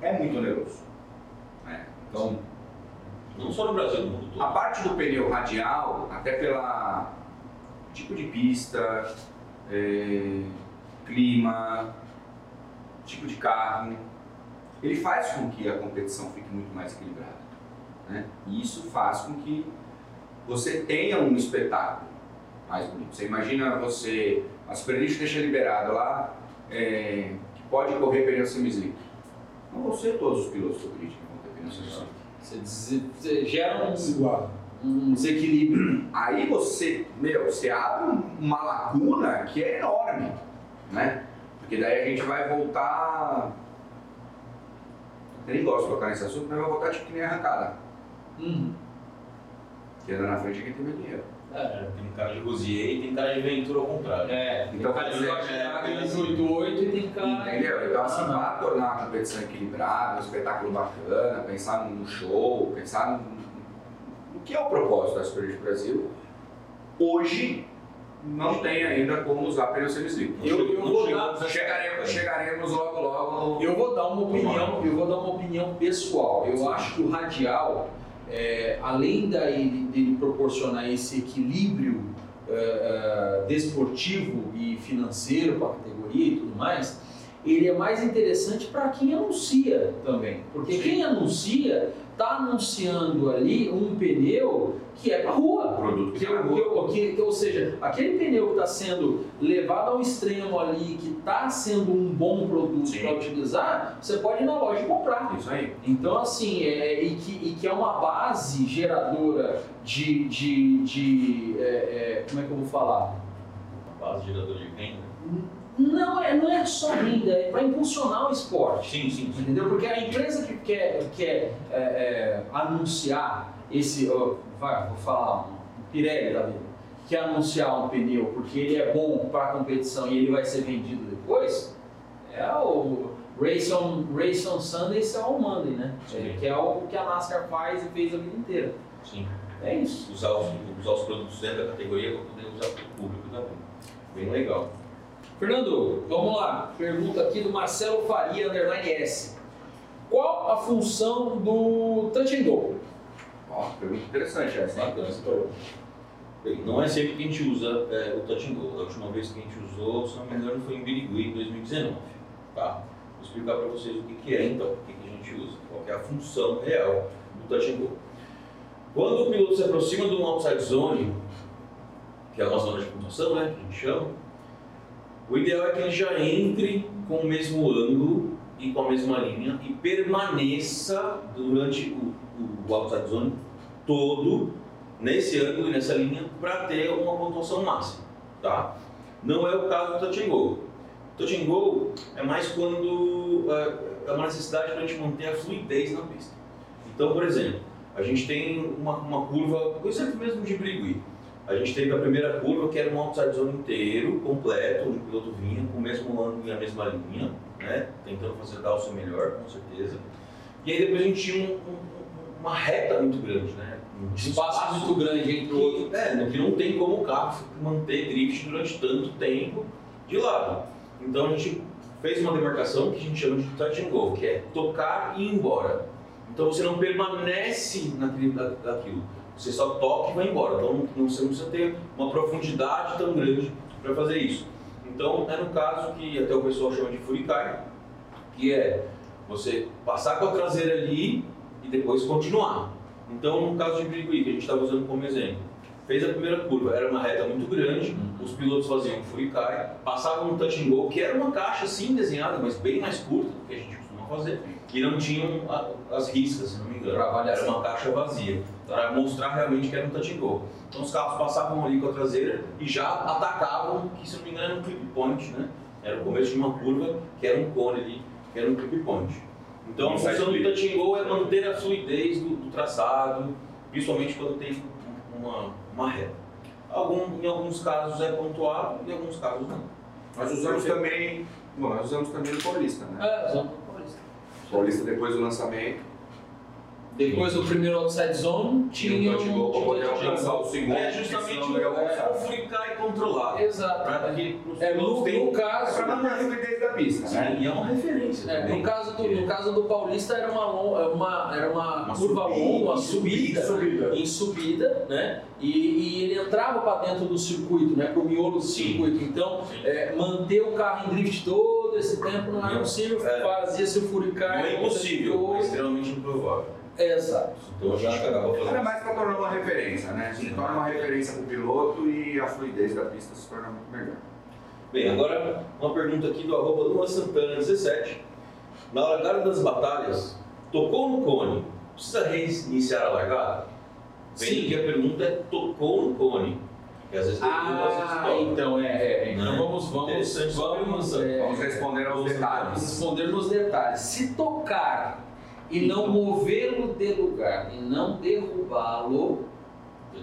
Speaker 1: é muito oneroso. né? Então,
Speaker 4: Não só no Brasil, no mundo todo.
Speaker 1: A parte do pneu radial, até pela tipo de pista, é, clima, tipo de carro, ele faz com que a competição fique muito mais equilibrada. Né? E isso faz com que você tenha um espetáculo mais bonito. Você imagina você, a Superlist deixa liberado lá, é, que pode correr pneu semi-slick. Não vão ser todos os pilotos do grid que vão ter pneu semi-slick.
Speaker 2: Você, você gera um,
Speaker 3: Desigual.
Speaker 2: um desequilíbrio.
Speaker 1: Aí você, meu, você abre uma lacuna que é enorme, né? Porque daí a gente vai voltar. Eu nem gosto de tocar nesse assunto, mas vai voltar tipo que nem arrancada.
Speaker 2: Uhum.
Speaker 1: Anda na frente é quem tem mais dinheiro.
Speaker 2: É,
Speaker 4: Tem cara de Rosier e tem cara de Ventura ao contrário.
Speaker 2: é,
Speaker 1: Então, quer
Speaker 2: que
Speaker 1: dizer,
Speaker 2: vai chegar
Speaker 4: é,
Speaker 2: aqueles
Speaker 4: assim,
Speaker 2: 88 e tem cara.
Speaker 1: Entendeu? Então, assim,
Speaker 2: Ah,
Speaker 1: para tornar a competição equilibrada, um espetáculo bacana, pensar num show, pensar no, no que é o propósito da Superliga Brasil, hoje não tem ainda como usar pneu semi-slick.
Speaker 2: Eu, eu,
Speaker 4: Não
Speaker 2: vou dar,
Speaker 1: Chegaremos, chegaremos logo logo.
Speaker 2: eu vou dar uma opinião, eu vou dar uma opinião pessoal. Eu acho que o radial, é, além dele, dele proporcionar esse equilíbrio é, é, desportivo e financeiro para a categoria e tudo mais, ele é mais interessante para quem anuncia também. Porque
Speaker 1: Sim.
Speaker 2: quem anuncia está anunciando ali um pneu que é para rua.
Speaker 1: produto que
Speaker 2: Que,
Speaker 1: tá rua.
Speaker 2: que- que- ou seja, aquele pneu que está sendo levado ao extremo ali, que está sendo um bom produto para utilizar, você pode ir na loja e comprar.
Speaker 1: Isso aí.
Speaker 2: Então, assim, é, e, que, e que é uma base geradora de. de, de é, é, como é que eu vou falar?
Speaker 4: Base gerador de renda.
Speaker 2: Não é, não é só renda, é para impulsionar o esporte.
Speaker 4: Sim, sim, sim.
Speaker 2: Entendeu? Porque a empresa que quer, quer é, é, anunciar esse, ó, vai, vou falar, um Pirelli da vida, quer anunciar um pneu porque ele é bom para a competição e ele vai ser vendido depois, é o Race on, Race on Sunday, Sell on Monday, né?
Speaker 4: Sim.
Speaker 2: É, que é o que a NASCAR faz e fez a vida inteira.
Speaker 4: sim.
Speaker 2: É isso.
Speaker 4: Usar os, usar os produtos dentro da categoria para poder usar para o público também. Bem legal.
Speaker 2: Fernando, vamos lá. Pergunta aqui do Marcelo Faria, underline S. Qual a função do Touch and Go?
Speaker 1: Ó, pergunta interessante essa. hein?
Speaker 4: Bacana. Não é sempre que a gente usa é, o Touch and Go. A última vez que a gente usou, se não me engano, foi em Birigui, em 2019. Tá? Vou explicar para vocês o que, que é então, o que, que a gente usa, qual é a função real do Touch and Go. Quando o piloto se aproxima de um outside zone, que é uma zona de pontuação, né, que a gente chama, o ideal é que ele já entre com o mesmo ângulo e com a mesma linha e permaneça durante o, o, o outside zone todo nesse ângulo e nessa linha para ter uma pontuação máxima, tá? Não é o caso do touch and go. Touch and go é mais quando é, é uma necessidade para a gente manter a fluidez na pista. Então, por exemplo, a gente tem uma, uma curva, por exemplo mesmo de Brigui. A gente teve a primeira curva que era um outside zone inteiro, completo, onde o piloto vinha com o mesmo ângulo e a mesma linha, né? Tentando fazer o seu melhor, com certeza. E aí depois a gente tinha um- um- uma reta muito grande, né? Um
Speaker 2: Espaço muito grande entre o outro.
Speaker 4: que, é, que não tem como o carro manter drift durante tanto tempo de lado. Então a gente fez uma demarcação que a gente chama de touch and go, que é tocar e ir embora. Então você não permanece naquele, da, daquilo, você só toca e vai embora. Então não, você não precisa ter uma profundidade tão grande para fazer isso. Então é no caso que até o pessoal chama de furikai, que é você passar com a traseira ali e depois continuar. Então, no caso de Brigui, que a gente estava usando como exemplo, fez a primeira curva, era uma reta muito grande, os pilotos faziam furikai, passavam no touch and go, que era uma caixa sim desenhada, mas bem mais curta do que a gente fazer, e não tinham as riscas, se não me engano. Era uma caixa vazia, para mostrar realmente que era um touch and go. Então, os carros passavam ali com a traseira e já atacavam, que se não me engano era um clip point, né? Era o começo de uma curva que era um cone ali, que era um clip point. Então, a função do
Speaker 1: clip.
Speaker 4: touch and go é manter a fluidez do, do traçado, principalmente quando tem uma, uma reta. Algum, em alguns casos é pontuado em alguns casos não.
Speaker 1: Nós usamos também. Bom, nós usamos também no Paulista, né?
Speaker 2: É, Paulista.
Speaker 1: Depois do lançamento.
Speaker 2: Depois do primeiro outside zone, tinha
Speaker 1: Tinha um touch goal pra poder alcançar o segundo.
Speaker 4: É justamente o, é, o flicar e controlar.
Speaker 2: Exato.
Speaker 4: Que
Speaker 2: É, no, no caso,
Speaker 1: Pra manter a fluidez da pista, né?
Speaker 4: E é uma referência.
Speaker 2: É, no, caso do, no caso do Paulista era uma, é uma, era uma,
Speaker 4: Uma
Speaker 2: curva longa, uma subida,
Speaker 3: subida.
Speaker 2: em subida, né? E, e ele entrava para dentro do circuito, né? Para o miolo do
Speaker 4: Sim.
Speaker 2: circuito. Então, é, manter o carro em drift todo esse tempo não era possível,
Speaker 4: é.
Speaker 2: fazia-se o furicar.
Speaker 4: Não é impossível, é extremamente improvável.
Speaker 2: Exato.
Speaker 4: Então a gente acaba
Speaker 1: Era
Speaker 4: fazendo.
Speaker 1: mais para tornar uma referência, né? Se torna uma referência para o piloto e a fluidez da pista se torna muito melhor.
Speaker 4: Bem, agora uma pergunta aqui do arroba Luan Santana 17. Na largada das batalhas, tocou no cone, precisa reiniciar a largada? Bem,
Speaker 2: Sim.
Speaker 4: que a pergunta é tocou no cone. Porque às vezes
Speaker 2: Ah, então, é, é, é. Então
Speaker 4: Né?
Speaker 2: vamos, vamos,
Speaker 4: Interessante essa
Speaker 2: vamos,
Speaker 4: pergunta.
Speaker 2: é,
Speaker 1: Vamos responder aos
Speaker 2: Vamos
Speaker 1: detalhes.
Speaker 2: responder nos detalhes. Se tocar e não movê-lo de lugar e não derrubá-lo,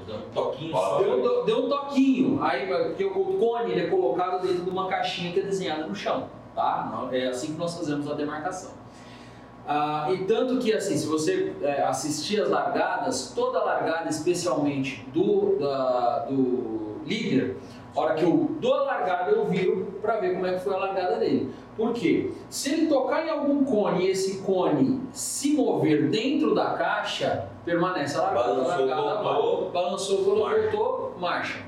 Speaker 4: Deu um toquinho só.
Speaker 2: deu, deu- deu um toquinho. Aí, porque o cone ele é colocado dentro de uma caixinha que é desenhada no chão, tá? É assim que nós fazemos a demarcação. Ah, e tanto que assim, se você é, assistir as largadas, toda largada, especialmente do, da- do líder, a hora que eu dou a largada, eu viro para ver como é que foi a largada dele. Por quê? Se ele tocar em algum cone e esse cone se mover dentro da caixa, permanece a largada.
Speaker 4: Balançou,
Speaker 2: a largada
Speaker 4: voltou.
Speaker 2: Balançou, voltou,
Speaker 4: Marcha.
Speaker 2: voltou, marcha.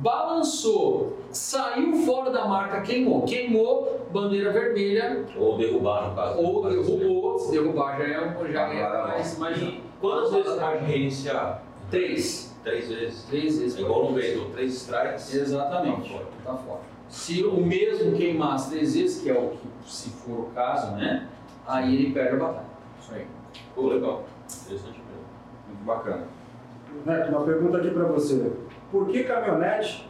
Speaker 2: Balançou, saiu fora da marca, queimou. Queimou, bandeira vermelha,
Speaker 4: Ou derrubar, no caso.
Speaker 2: ou
Speaker 4: No caso,
Speaker 2: derrubou. Se derrubar já é, já é mais, mais
Speaker 4: quantas vezes pode reiniciar?
Speaker 2: Três.
Speaker 4: Três vezes.
Speaker 2: Três vezes.
Speaker 4: É igual no beisebol, três strikes.
Speaker 2: Exatamente.
Speaker 4: Tá fora.
Speaker 2: Tá fora. Se o mesmo queimar as três vezes, que é o que, se for o caso, né? Aí ele perde a batalha. Isso aí.
Speaker 4: Pô, legal. Interessante mesmo.
Speaker 1: Muito bacana.
Speaker 3: Neto, uma pergunta aqui para você. Por que caminhonetes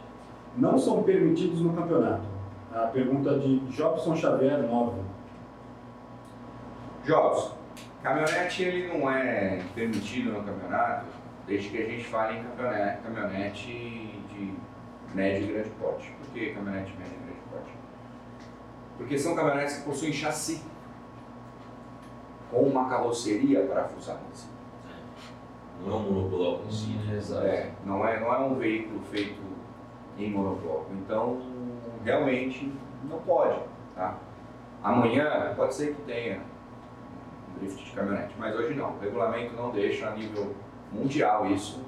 Speaker 3: não são permitidos no campeonato? A pergunta de Jobson Xavier 9.
Speaker 1: Jobs, caminhonete ele não é permitido no campeonato desde que a gente fale em caminhonete, caminhonete de médio e grande porte. Por que caminhonete médio e grande porte? Porque são caminhonetes que possuem chassi com uma carroceria parafusada em cima.
Speaker 4: Não é um monobloco em si, né?
Speaker 2: Exato.
Speaker 1: É, não é, não é um veículo feito em monobloco. Então, realmente, não pode. Tá? Amanhã pode ser que tenha um drift de caminhonete, mas hoje não. O regulamento não deixa a nível mundial isso.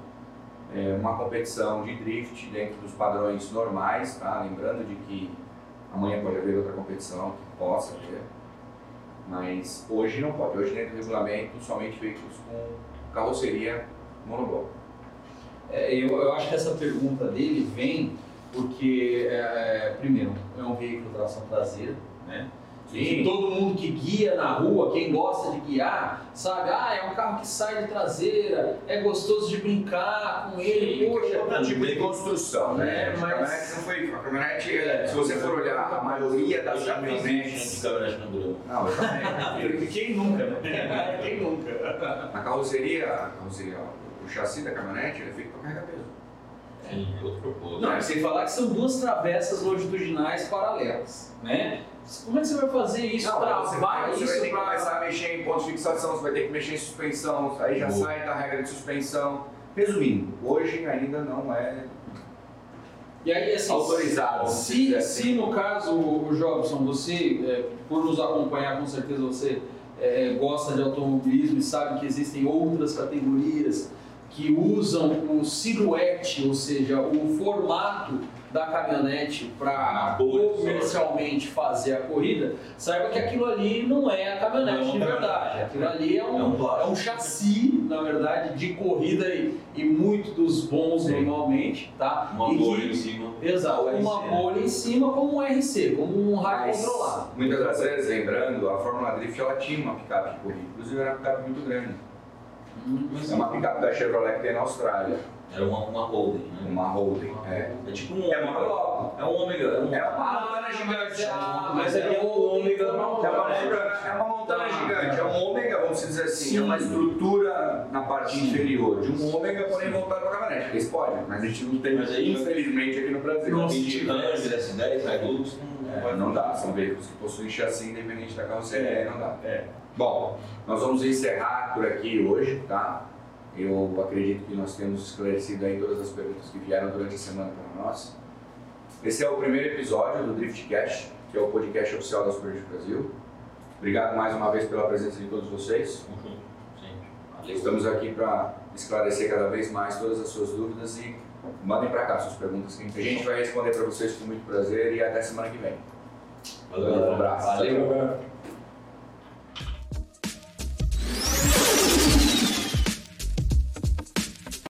Speaker 1: É uma competição de drift dentro dos padrões normais, tá? Lembrando de que amanhã pode haver outra competição que possa ter, mas hoje não pode. Hoje dentro do regulamento somente veículos com carroceria monobloco.
Speaker 2: É, eu, eu acho que essa pergunta dele vem porque, é, primeiro, é um veículo de tração traseira, né? E todo mundo que guia na rua, quem gosta de guiar, sabe, ah, é um carro que sai de traseira, é gostoso de brincar com ele,
Speaker 4: Sim,
Speaker 2: poxa.
Speaker 1: outro tipo de construção, né?
Speaker 2: É,
Speaker 1: A
Speaker 2: mas-
Speaker 1: caminhonete não foi. A caminhonete, se você for olhar a maioria das caminhonetes.
Speaker 4: caminhonete na Durama.
Speaker 1: Não, eu também. *laughs*
Speaker 2: Quem nunca, né? *laughs* Quem nunca?
Speaker 1: A carroceria, a carroceria, o chassi da caminhonete ele é feito para carregar peso.
Speaker 4: Sim, outro propósito.
Speaker 2: Não, sem falar que são duas travessas longitudinais paralelas, né? Como é que você vai fazer isso, travar
Speaker 1: você, vai- você vai
Speaker 2: isso
Speaker 1: ter que
Speaker 2: pra...
Speaker 1: começar a mexer em pontos de fixação, você vai ter que mexer em suspensão, aí já
Speaker 4: Boa.
Speaker 1: sai da regra de suspensão. Resumindo, hoje ainda não é
Speaker 2: E aí, assim,
Speaker 1: autorizado.
Speaker 2: Se,
Speaker 1: assim.
Speaker 2: se no caso, o Jobson, você, é, por nos acompanhar, com certeza você é, gosta de automobilismo e sabe que existem outras categorias que usam o silhuete, ou seja, o formato da caminhonete para comercialmente fazer a corrida, saiba que aquilo ali não é a caminhonete
Speaker 4: Não é
Speaker 2: de verdade. Aquilo ali é um,
Speaker 4: É um
Speaker 2: é um chassi, na verdade, de corrida e, e muito dos bons
Speaker 1: Sim.
Speaker 2: normalmente, tá?
Speaker 4: Uma
Speaker 2: E
Speaker 4: bolha
Speaker 2: que-
Speaker 4: em cima.
Speaker 2: Exato, uma bolha em cima como um RC, como um rádio
Speaker 1: Mas,
Speaker 2: controlado.
Speaker 1: Muitas das vezes, lembrando, a Fórmula Drift ela tinha uma picape de corrida, inclusive era uma picape muito grande. É uma picape da Chevrolet que tem na Austrália.
Speaker 4: Era uma, uma holding, né?
Speaker 1: Uma holding, é.
Speaker 4: É tipo um
Speaker 1: É uma logo.
Speaker 4: É um ômega. É um
Speaker 1: É uma montana gigante.
Speaker 2: Ah,
Speaker 4: Mas é um ômega.
Speaker 1: É uma, montana, é montana gigante, é um ômega, vamos dizer assim, é uma estrutura na parte inferior de um ômega, porém voltado para a caminhonete. Eles podem, mas a gente não tem,
Speaker 4: Mas aí-
Speaker 1: infelizmente, aqui no Brasil.
Speaker 2: Nossa,
Speaker 4: 20 Ranger, S10, Hilux, não
Speaker 1: É, dá, são veículos que possuem chassi independente da carroceria, não dá.
Speaker 4: É.
Speaker 1: Bom, nós vamos encerrar por aqui hoje, tá? Eu acredito que nós temos esclarecido aí todas as perguntas que vieram durante a semana para nós. Esse é o primeiro episódio do Driftcast, que é o podcast oficial da Super Brasil. Obrigado mais uma vez pela presença de todos vocês.
Speaker 4: Valeu.
Speaker 1: Estamos aqui para esclarecer cada vez mais todas as suas dúvidas e mandem para cá suas perguntas que a gente vai responder para vocês com muito prazer e até semana que vem.
Speaker 4: Valeu.
Speaker 1: Um abraço.
Speaker 2: Valeu.
Speaker 3: Galera.